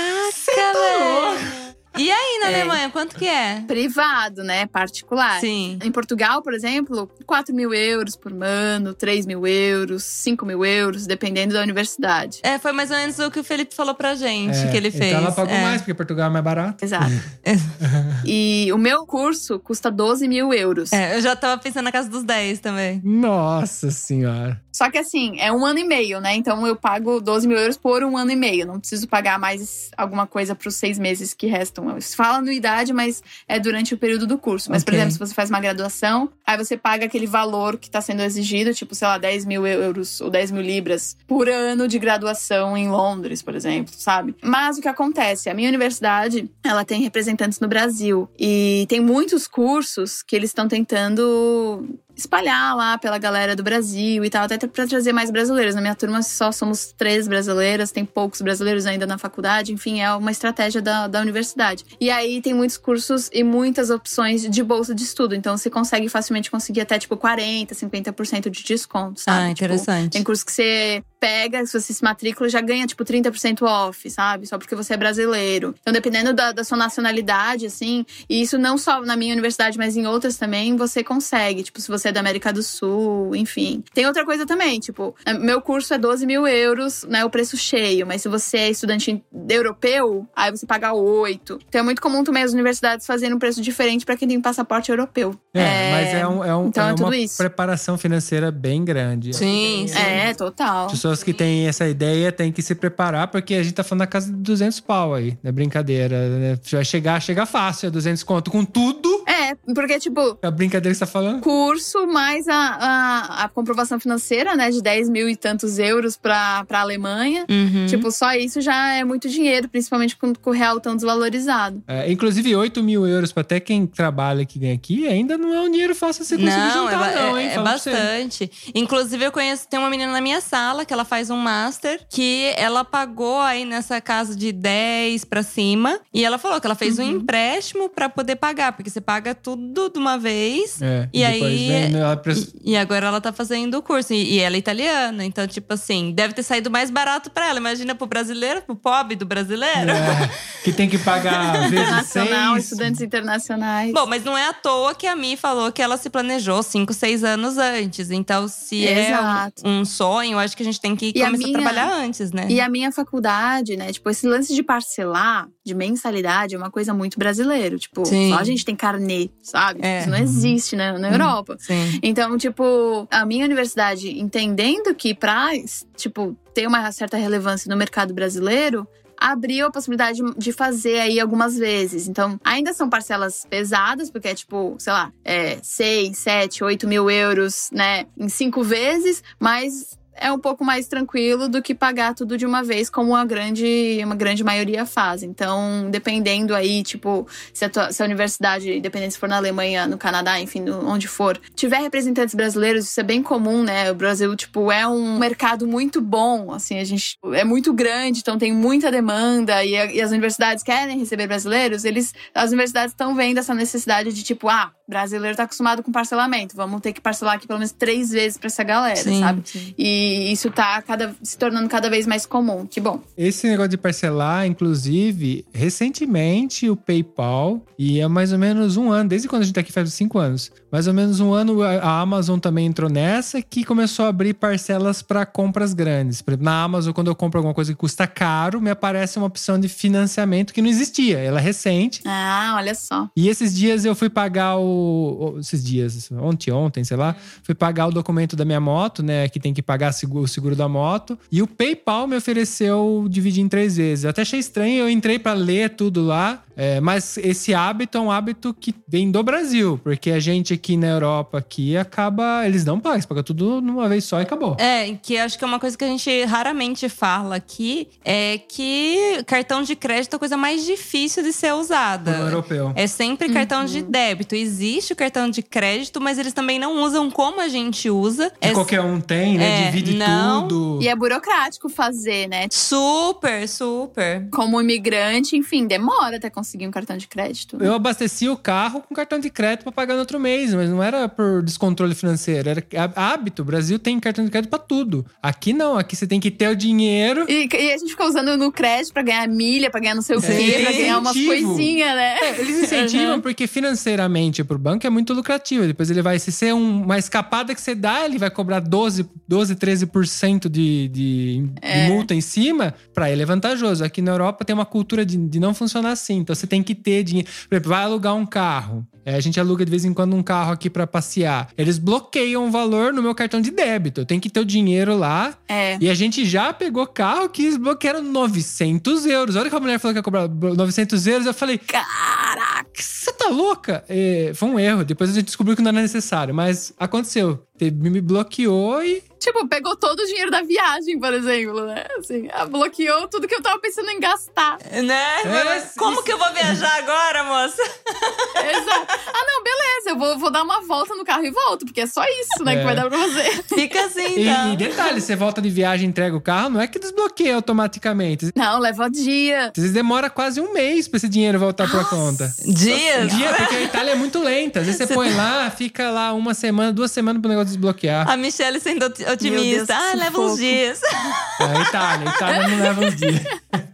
tá velho. E aí, na É. Alemanha, quanto que é? Privado, né? Particular. Sim. Em Portugal, por exemplo, 4 mil euros por ano, 3 mil euros, 5 mil euros, dependendo da universidade. É, foi mais ou menos o que o Felipe falou pra gente, É, que ele fez. Então ela pagou É. mais, porque Portugal é mais barato. Exato. [laughs] [laughs] e o meu curso custa 12 mil euros. É, eu já tava pensando na casa dos 10 também. Nossa senhora. Só que assim, é um ano e meio, né? Então eu pago 12 mil euros por um ano e meio. Não preciso pagar mais alguma coisa para os seis meses que restam. Se fala anuidade, mas é durante o período do curso. Mas, por Ok. exemplo, se você faz uma graduação, aí você paga aquele valor que está sendo exigido, tipo, sei lá, 10 mil euros ou 10 mil libras por ano de graduação em Londres, por exemplo, sabe? Mas o que acontece? A minha universidade, ela tem representantes no Brasil. E tem muitos cursos que eles estão tentando espalhar lá pela galera do Brasil e tal, até pra trazer mais brasileiros. Na minha turma só somos três brasileiras, tem poucos brasileiros ainda na faculdade, enfim, é uma estratégia da, da universidade. E aí tem muitos cursos e muitas opções de bolsa de estudo, então você consegue facilmente conseguir até tipo 40, 50% de desconto, sabe? Ah, Tipo, interessante. tem curso que você pega, se você se matricula, já ganha, tipo, 30% off, sabe? Só porque você é brasileiro. Então, dependendo da, da sua nacionalidade, assim, e isso não só na minha universidade, mas em outras também, você consegue. Tipo, se você é da América do Sul, enfim. Tem outra coisa também, tipo, meu curso é 12 mil euros, né? O preço cheio, mas se você é estudante europeu, aí você paga 8. Então, é muito comum também as universidades fazerem um preço diferente para quem tem passaporte europeu. É, mas é, um, é, um, então é é uma isso. preparação financeira bem grande. Sim, sim. É, total. Pessoas que têm essa ideia têm que se preparar, porque a gente tá falando da casa de 200 pau aí, não é brincadeira. Né? Vai chegar, chega fácil, é 200 conto com tudo. É, porque, tipo, É a brincadeira que você tá falando. curso mais a, a, a comprovação financeira, né, de 10 mil e tantos euros pra, pra Alemanha. Uhum. Tipo, só isso já é muito dinheiro, principalmente com, com o real tão desvalorizado. É, inclusive, 8 mil euros pra até quem trabalha que ganha aqui, ainda não é um dinheiro fácil de você conseguir Não, juntar, é, não, é- hein? é você. bastante. Inclusive, eu conheço, tem uma menina na minha sala que ela faz um master que ela pagou aí nessa casa de 10 pra cima. E ela falou que ela fez Uhum. um empréstimo pra poder pagar, porque você paga tudo de uma vez. É, E depois aí- vem, ela pres- E, e agora ela tá fazendo o curso. E, e ela é italiana. Então, tipo assim, deve ter saído mais barato pra ela. Imagina pro brasileiro, pro pobre do brasileiro. é, que tem que pagar vezes Nacional, seis. estudantes internacionais. Bom, mas não é à toa que a Mi falou que ela se planejou 5, 6 anos antes. Então, se Exato. é um, um sonho, acho que a gente tem que E a começar a, minha- trabalhar antes, né? E a minha faculdade, né? Tipo, esse lance de parcelar, de mensalidade, é uma coisa muito brasileiro. Tipo, Sim. só a gente tem carnê, sabe? É. Isso não existe né, na Europa. Sim. Então, tipo, a minha universidade, entendendo que pra, tipo, ter uma certa relevância no mercado brasileiro, abriu a possibilidade de fazer aí algumas vezes. Então, ainda são parcelas pesadas, porque é tipo, sei lá, é 6, 7, 8 mil euros, né, em cinco vezes, mas é um pouco mais tranquilo do que pagar tudo de uma vez, como a grande, uma grande maioria faz. Então, dependendo aí, tipo, se a, tua- se a universidade, dependendo se for na Alemanha, no Canadá, enfim, no- onde for, tiver representantes brasileiros, isso é bem comum, né? O Brasil, tipo, é um mercado muito bom, assim, a gente é muito grande, então tem muita demanda e, a- e as universidades querem receber brasileiros, eles, as universidades estão vendo essa necessidade de, tipo, ah, brasileiro tá acostumado com parcelamento, vamos ter que parcelar aqui pelo menos três vezes pra essa galera, Sim, sabe? sim. E isso tá cada, se tornando cada vez mais comum. Que bom. Esse negócio de parcelar, inclusive, recentemente o PayPal, e é mais ou menos um ano, desde quando a gente tá aqui faz cinco anos, mais ou menos um ano a Amazon também entrou nessa, que começou a abrir parcelas para compras grandes. Por exemplo, na Amazon, quando eu compro alguma coisa que custa caro, me aparece uma opção de financiamento que não existia. Ela é recente. Ah, olha só. E esses dias eu fui pagar o- Esses dias, ontem, ontem, sei lá, fui pagar o documento da minha moto, né? Que tem que pagar o seguro da moto. E o PayPal me ofereceu dividir em três vezes. Eu até achei estranho, eu entrei pra ler tudo lá. É, mas esse hábito é um hábito que vem do Brasil, porque a gente aqui na Europa aqui acaba. Eles não pagam, paga tudo numa vez só e acabou. É, que acho que é uma coisa que a gente raramente fala aqui, é que cartão de crédito é a coisa mais difícil de ser usada. No europeu. É sempre cartão de débito. Existe o cartão de crédito, mas eles também não usam como a gente usa. Que É qualquer um tem, né? é, Divide não. tudo. E é burocrático fazer, né? super, super. Como imigrante, enfim, demora até conseguir conseguir um cartão de crédito. Eu abasteci o carro com cartão de crédito pra pagar no outro mês, mas não era por descontrole financeiro, era há- hábito. O Brasil tem cartão de crédito pra tudo. Aqui não, aqui você tem que ter o dinheiro. E, e a gente fica usando no crédito pra ganhar milha, pra ganhar não sei o Sim, quê, tem pra ganhar umas incentivo. coisinhas, né? É, eles incentivam porque financeiramente pro banco é muito lucrativo. Depois ele vai, se ser um- uma escapada que você dá, ele vai cobrar 12, 12 13% de, de, de É. multa em cima. Pra ele é vantajoso. Aqui na Europa tem uma cultura de, de não funcionar assim. Então você tem que ter dinheiro. Por exemplo, vai alugar um carro. É, a gente aluga de vez em quando um carro aqui pra passear. Eles bloqueiam o valor no meu cartão de débito. Eu tenho que ter o dinheiro lá. É. E a gente já pegou carro que eles bloquearam 900 euros. A hora que a mulher falou que ia cobrar 900 euros, eu falei: Caraca! Você tá louca? É, foi um erro. Depois a gente descobriu que não era necessário, mas aconteceu. Te- Me bloqueou e. Tipo, pegou todo o dinheiro da viagem, por exemplo, né? Assim, ah, bloqueou tudo que eu tava pensando em gastar. Né? É, Como isso- que eu vou viajar agora, moça? Exato. Ah, não, beleza. Eu vou, vou dar uma volta no carro e volto, porque é só isso, né, É. que vai dar pra fazer. [laughs] Fica assim, E, então. e detalhe, você volta de viagem e entrega o carro, não é que desbloqueia automaticamente. Não, leva dia. Às vezes demora quase um mês pra esse dinheiro voltar pra conta. Dias. Dia, porque a Itália é muito lenta. Às vezes você põe lá, fica lá uma semana, duas semanas pro negócio desbloquear. A Michelle sendo oti- Deus, otimista. que Ah, leva uns dias. [laughs] É, Itália, Itália não leva uns dias. [laughs]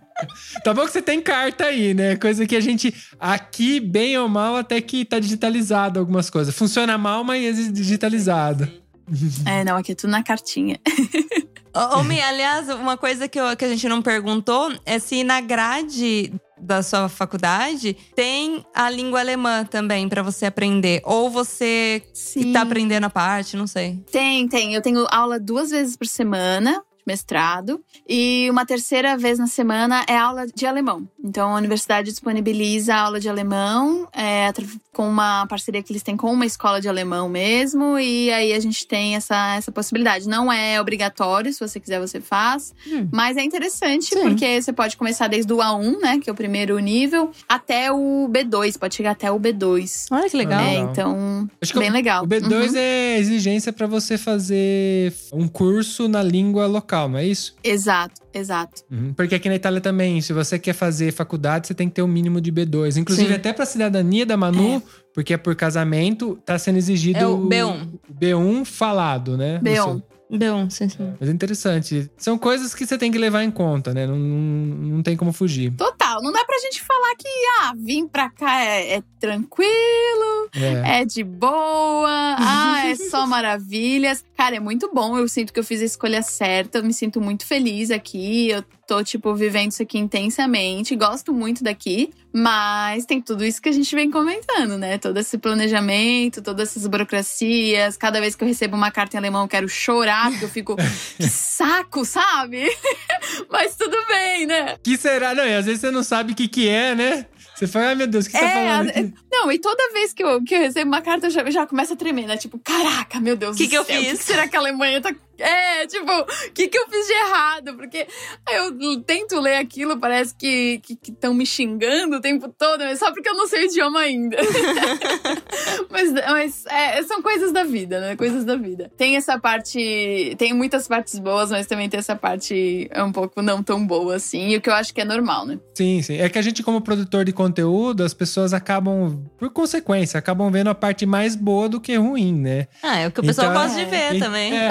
Tá bom que você tem carta aí, né? Coisa que a gente, aqui, bem ou mal, até que tá digitalizado algumas coisas. Funciona mal, mas é digitalizado. É, não, aqui é tudo na cartinha. Mi, aliás, uma coisa que, eu- que a gente não perguntou é se na grade da sua faculdade tem a língua alemã também pra você aprender. Ou você Sim. tá aprendendo a parte, não sei. Tem, tem. Eu tenho aula duas vezes por semana. De Mestrado. E uma terceira vez na semana é aula de alemão. Então a universidade disponibiliza aula de alemão é, com uma parceria que eles têm com uma escola de alemão mesmo. E aí a gente tem essa, essa possibilidade. Não é obrigatório, se você quiser, você faz. Hum. Mas é interessante, Sim. porque você pode começar desde o A1, né? Que é o primeiro nível, até o B2. Pode chegar até o B2. Olha que legal. É, então, Acho que bem legal. O B2 Uhum. é exigência pra você fazer um curso na língua local, não é isso? Exato, exato. Uhum. Porque aqui na Itália também, se você quer fazer faculdade, você tem que ter o mínimo de B2. Inclusive, Sim. até pra cidadania da Manu, porque é por casamento, tá sendo exigido É o B1. o B1 falado, né? No B1. seu- Bom, sim, sim. Mas é interessante. São coisas que você tem que levar em conta, né? Não, não, não tem como fugir. Total, não dá pra gente falar que, ah, vim pra cá é, é tranquilo, É. é de boa, ah, é só [laughs] maravilhas. Cara, é muito bom, eu sinto que eu fiz a escolha certa, eu me sinto muito feliz aqui, eu tô, tipo, vivendo isso aqui intensamente, gosto muito daqui, mas tem tudo isso que a gente vem comentando, né? Todo esse planejamento, todas essas burocracias, cada vez que eu recebo uma carta em alemão eu quero chorar, porque eu fico, [laughs] que saco, sabe? [laughs] mas tudo bem, né? Que será? Não, e às vezes você não sabe o que, que é, né? Você fala, ai meu Deus, o que você tá É, falando a- aqui? Não, e toda vez que eu, que eu recebo uma carta, eu já, já começo a tremer, né? Tipo, caraca, meu Deus Que do que eu fiz? O que será que a Alemanha tá... É, tipo, o que que eu fiz de errado? Porque eu tento ler aquilo, parece que estão me xingando o tempo todo, mas só porque eu não sei o idioma ainda. [laughs] mas mas é, são coisas da vida, né? Coisas da vida. Tem essa parte... Tem muitas partes boas, mas também tem essa parte é um pouco não tão boa, assim. E o que eu acho que é normal, né? Sim, sim. É que a gente, como produtor de conteúdo, as pessoas acabam, por consequência, acabam vendo a parte mais boa do que ruim, né? Ah, é o que o pessoal Então, gosta de ver E- também. é,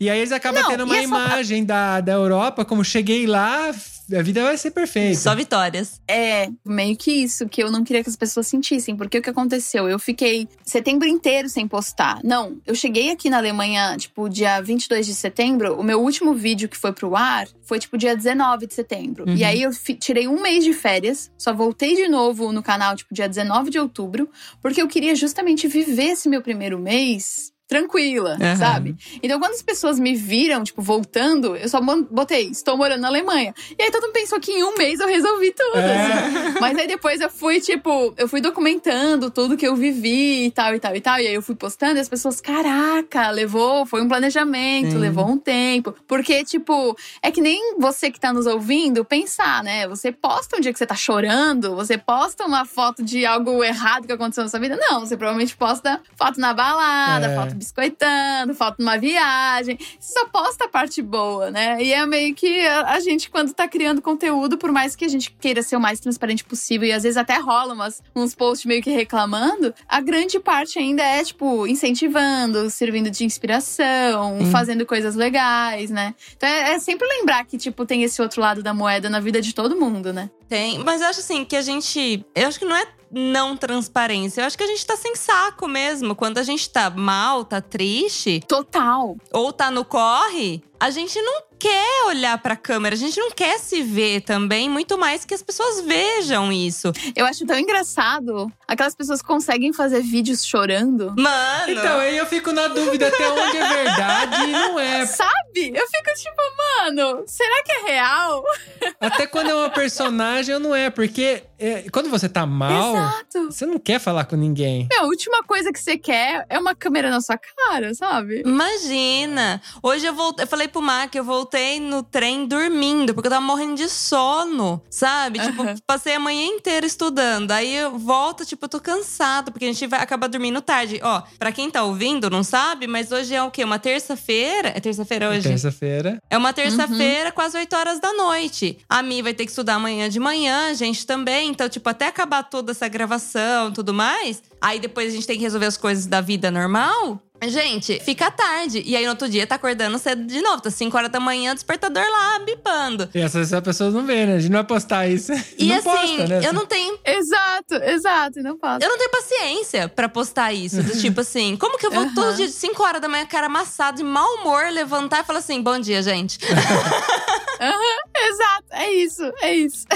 E aí eles acabam Não, tendo uma essa- imagem da, da Europa, como cheguei lá, a vida vai ser perfeita. Só vitórias. É, meio que isso, que eu não queria que as pessoas sentissem. Porque o que aconteceu? Eu fiquei setembro inteiro sem postar. Não, eu cheguei aqui na Alemanha, tipo, dia 22 de setembro. O meu último vídeo que foi pro ar foi, tipo, dia 19 de setembro. Uhum. E aí eu tirei um mês de férias, só voltei de novo no canal, tipo, dia 19 de outubro, porque eu queria justamente viver esse meu primeiro mês. Tranquila, Aham. sabe? Então, quando as pessoas me viram, tipo, voltando, eu só botei, estou morando na Alemanha. E aí todo mundo pensou que em um mês eu resolvi tudo. É. assim. Mas aí depois eu fui, tipo, eu fui documentando tudo que eu vivi e tal, e tal, e tal. E aí eu fui postando e as pessoas, caraca, levou, foi um planejamento, Sim. levou um tempo. Porque, tipo, é que nem você que tá nos ouvindo pensar, né? Você posta um dia que você tá chorando, você posta uma foto de algo errado que aconteceu na sua vida. Não, você provavelmente posta foto na balada, É. foto biscoitando, falta uma viagem. Só posta a parte boa, né? E é meio que a, gente, quando tá criando conteúdo, por mais que a gente queira ser o mais transparente possível, e às vezes até rola umas, uns posts meio que reclamando, a grande parte ainda é, tipo, incentivando, servindo de inspiração, Sim. fazendo coisas legais, né? Então é, é sempre lembrar que, tipo, tem esse outro lado da moeda na vida de todo mundo, né? Tem, mas eu acho assim que a gente. Eu acho que não é não transparência. Eu acho que a gente tá sem saco mesmo. Quando a gente tá mal, tá triste, Total. ou tá no corre, a gente não quer olhar pra câmera, a gente não quer se ver também, muito mais que as pessoas vejam isso. Eu acho tão engraçado aquelas pessoas conseguem fazer vídeos chorando. Mano! Então, aí eu fico na dúvida até onde é verdade e não é. Sabe? Eu fico tipo, mano, será que é real? Até quando é uma personagem não é, porque é, quando você tá mal, Exato. você não quer falar com ninguém. Meu, a última coisa que você quer é uma câmera na sua cara, sabe? Imagina! Hoje eu voltei, eu falei pro Mac, eu voltei no trem dormindo, porque eu tava morrendo de sono, sabe? Tipo, passei a manhã inteira estudando. Aí eu volto, tipo, eu tô cansado, porque a gente vai acabar dormindo tarde. Ó, pra quem tá ouvindo, não sabe, mas hoje é o quê? Uma terça-feira? É terça-feira hoje? Terça-feira. É uma terça-feira, quase 8 horas da noite. A Mi vai ter que estudar amanhã de manhã, a gente também. Então, tipo, até acabar toda essa gravação tudo mais. Aí depois a gente tem que resolver as coisas da vida normal. Gente, fica tarde. E aí no outro dia tá acordando cedo de novo. Tá 5 horas da manhã, despertador lá, bipando. E essas essas pessoas não vê, né? A gente não vai postar isso. [laughs] E não assim, posta, né? eu não tenho. Exato, exato, e não passa. Eu não tenho paciência pra postar isso. Do tipo assim, como que eu vou Aham. todo dia de 5 horas da manhã, cara amassado, de mau humor, levantar e falar assim: bom dia, gente. [laughs] Exato, é isso, é isso.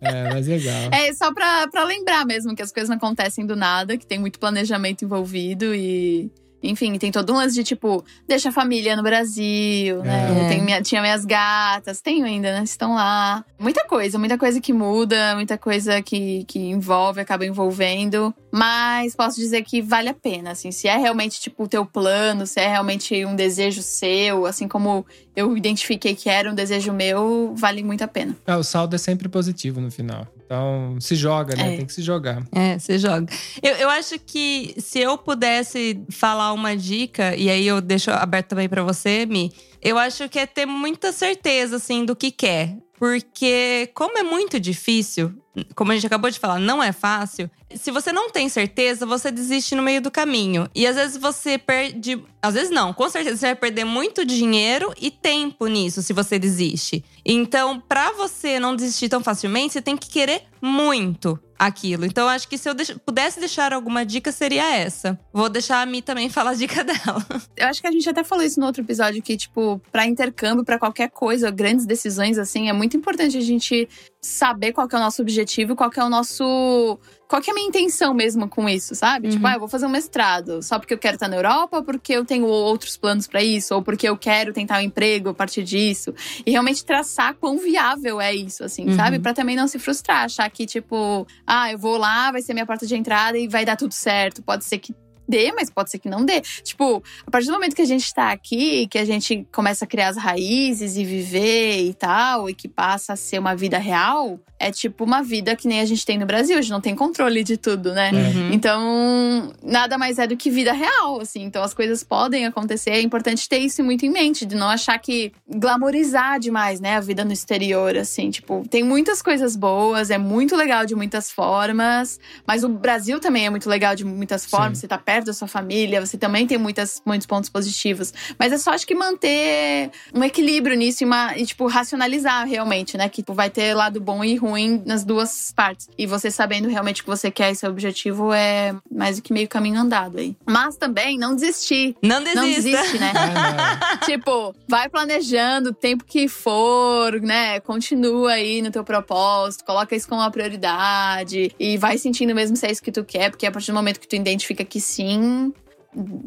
É, mas legal. É só pra, pra lembrar mesmo que as coisas não acontecem do nada, que tem muito planejamento envolvido e. Enfim, tem todo um lance de tipo, deixa a família no Brasil, né? É. Tenho minha- tinha minhas gatas, tenho ainda, né? Estão lá. Muita coisa, muita coisa que muda, muita coisa que, que envolve, acaba envolvendo. Mas posso dizer que vale a pena, assim. Se é realmente, tipo, o teu plano, se é realmente um desejo seu, assim como eu identifiquei que era um desejo meu, vale muito a pena. Ah, o saldo é sempre positivo no final. Então, se joga, né? É. Tem que se jogar. É, você joga. Eu, eu acho que se eu pudesse falar uma dica, e aí eu deixo aberto também pra você, Mi, eu acho que é ter muita certeza, assim, do que quer. Porque, como é muito difícil, como a gente acabou de falar, não é fácil. Se você não tem certeza, você desiste no meio do caminho. E às vezes você perde. Às vezes não, com certeza você vai perder muito dinheiro e tempo nisso se você desiste. Então, pra você não desistir tão facilmente, você tem que querer muito aquilo. Então, acho que se eu deix- pudesse deixar alguma dica, seria essa. Vou deixar a Mi também falar a dica [laughs] dela. Eu acho que a gente até falou isso no outro episódio, que, tipo, pra intercâmbio, pra qualquer coisa, grandes decisões, assim, é muito importante a gente saber qual é o nosso objetivo, qual é o nosso. Qual que é a minha intenção mesmo com isso, sabe? Tipo, Uhum. ah, eu vou fazer um mestrado só porque eu quero estar na Europa, ou porque eu tenho outros planos pra isso, ou porque eu quero tentar um emprego a partir disso. E realmente traçar quão viável é isso, assim, Uhum. sabe? Pra também não se frustrar, achar que, tipo, ah, eu vou lá, vai ser minha porta de entrada e vai dar tudo certo. Pode ser que dê, mas pode ser que não dê. Tipo, a partir do momento que a gente tá aqui, que a gente começa a criar as raízes e viver e tal, e que passa a ser uma vida real, é tipo uma vida que nem a gente tem no Brasil, a gente não tem controle de tudo, né? Uhum. Então, nada mais é do que vida real, assim. Então, as coisas podem acontecer. É importante ter isso muito em mente, de não achar que glamorizar demais, né, a vida no exterior, assim. Tipo, tem muitas coisas boas, é muito legal de muitas formas, mas o Brasil também é muito legal de muitas formas. Sim. Você tá perto da sua família, você também tem muitas, muitos pontos positivos. Mas é só, acho que, manter um equilíbrio nisso e, uma, e tipo, racionalizar realmente, né? Que tipo, vai ter lado bom e ruim nas duas partes. E você sabendo realmente o que você quer e seu objetivo é mais do que meio caminho andado aí. Mas também não desistir. Não desista. Não desiste, né? [laughs] Ah, [laughs] tipo, vai planejando o tempo que for, né? Continua aí no teu propósito, coloca isso como uma prioridade e vai sentindo mesmo se é isso que tu quer, porque a partir do momento que tu identifica que sim,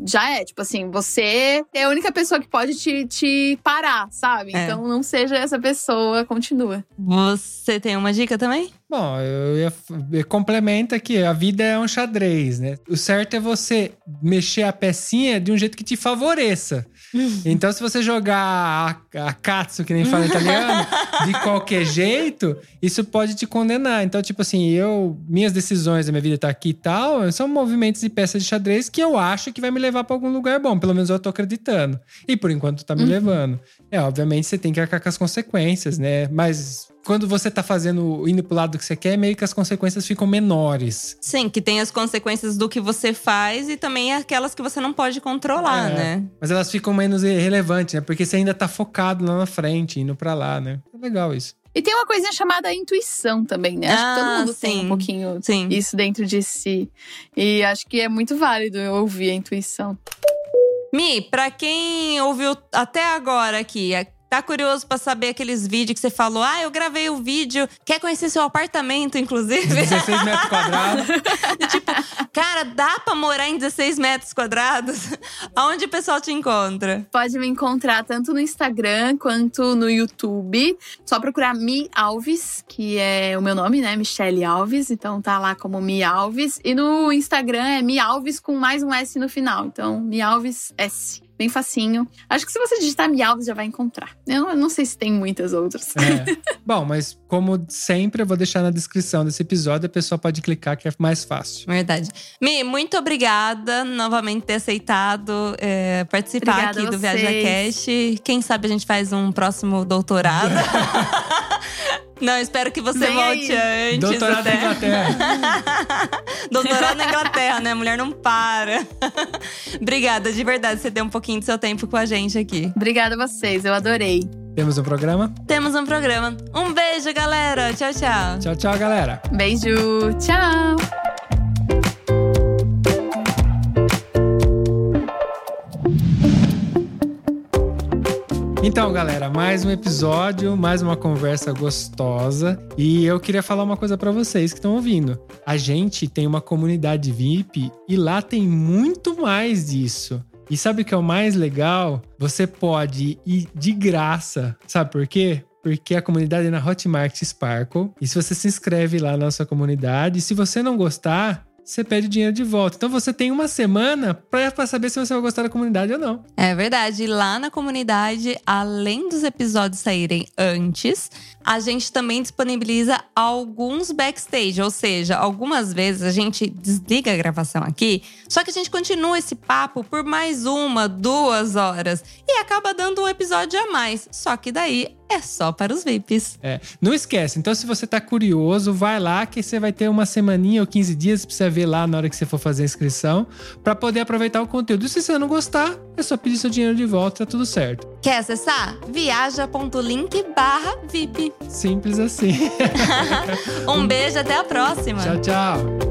já é. Tipo assim, você é a única pessoa que pode te, te parar, sabe? É. Então não seja essa pessoa, continua. Você tem uma dica também? Bom, eu ia, eu complementa que a vida é um xadrez, né? O certo é você mexer a pecinha de um jeito que te favoreça. [laughs] Então, se você jogar a, a katsu, que nem fala italiano, de [laughs] qualquer jeito, isso pode te condenar. Então, tipo assim, eu, minhas decisões da minha vida tá aqui e tal, são movimentos e peças de xadrez que eu acho que vai me levar pra algum lugar bom. Pelo menos eu tô acreditando. E por enquanto tá me levando. É, obviamente você tem que arcar com as consequências, né? Mas quando você tá fazendo, indo pro lado que você quer, meio que as consequências ficam menores. Sim, que tem as consequências do que você faz e também aquelas que você não pode controlar, É, né? Mas elas ficam menos relevantes, né? Porque você ainda tá focado lá na frente, indo pra lá, né? É legal isso. E tem uma coisinha chamada intuição também, né? Acho que todo Ah, mundo tem sim. um pouquinho Sim. isso dentro de si. E acho que é muito válido eu ouvir a intuição. Mi, pra quem ouviu até agora aqui, tá curioso pra saber aqueles vídeos que você falou, ah, eu gravei o vídeo, quer conhecer seu apartamento, inclusive? 16 metros quadrados. [laughs] tipo, cara, dá pra morar em 16 metros quadrados? Aonde o pessoal te encontra? Pode me encontrar tanto no Instagram quanto no YouTube. Só procurar Mi Alves, que é o meu nome, né? Michelle Alves. Então tá lá como Mi Alves. E no Instagram é Mi Alves com mais um S no final. Então, Mi Alves S. Bem facinho. Acho que se você digitar Mi Alves já vai encontrar. Eu não, sei se tem muitas outras. É. [laughs] Bom, mas como sempre, eu vou deixar na descrição desse episódio, a pessoa pode clicar que é mais fácil. Verdade. Mi, muito obrigada novamente por ter aceitado é, participar Obrigada aqui do vocês. Viaja Cast. Quem sabe a gente faz um próximo doutorado. [laughs] [laughs] Não, espero que você Vem volte antes. Doutorado na até. Inglaterra. [laughs] Doutorado na Inglaterra, né? A mulher não para. [laughs] Obrigada, de verdade, você deu um pouquinho do seu tempo com a gente aqui. Obrigada a vocês, eu adorei. Temos um programa. Temos um programa. Um beijo, galera. Tchau, tchau. Tchau, tchau, galera. Beijo, tchau! Então, galera, mais um episódio, mais uma conversa gostosa. E eu queria falar uma coisa pra vocês que estão ouvindo. A gente tem uma comunidade VIP e lá tem muito mais disso. E sabe o que é o mais legal? Você pode ir de graça. Sabe por quê? Porque a comunidade é na Hotmart Sparkle. E se você se inscreve lá na nossa comunidade, se você não gostar, você pede dinheiro de volta. Então você tem uma semana pra saber se você vai gostar da comunidade ou não. É verdade. Lá na comunidade, além dos episódios saírem antes, a gente também disponibiliza alguns backstage. Ou seja, algumas vezes a gente desliga a gravação aqui, só que a gente continua esse papo por mais uma, duas horas. E acaba dando um episódio a mais. Só que daí é só para os VIPs. É, não esquece. Então, se você tá curioso, vai lá que você vai ter uma semaninha ou 15 dias pra você ver lá na hora que você for fazer a inscrição, pra poder aproveitar o conteúdo. E se você não gostar, é só pedir seu dinheiro de volta, tá tudo certo. Quer acessar? viaja.link barra VIP. Simples assim. [laughs] Um beijo, até a próxima! tchau, tchau.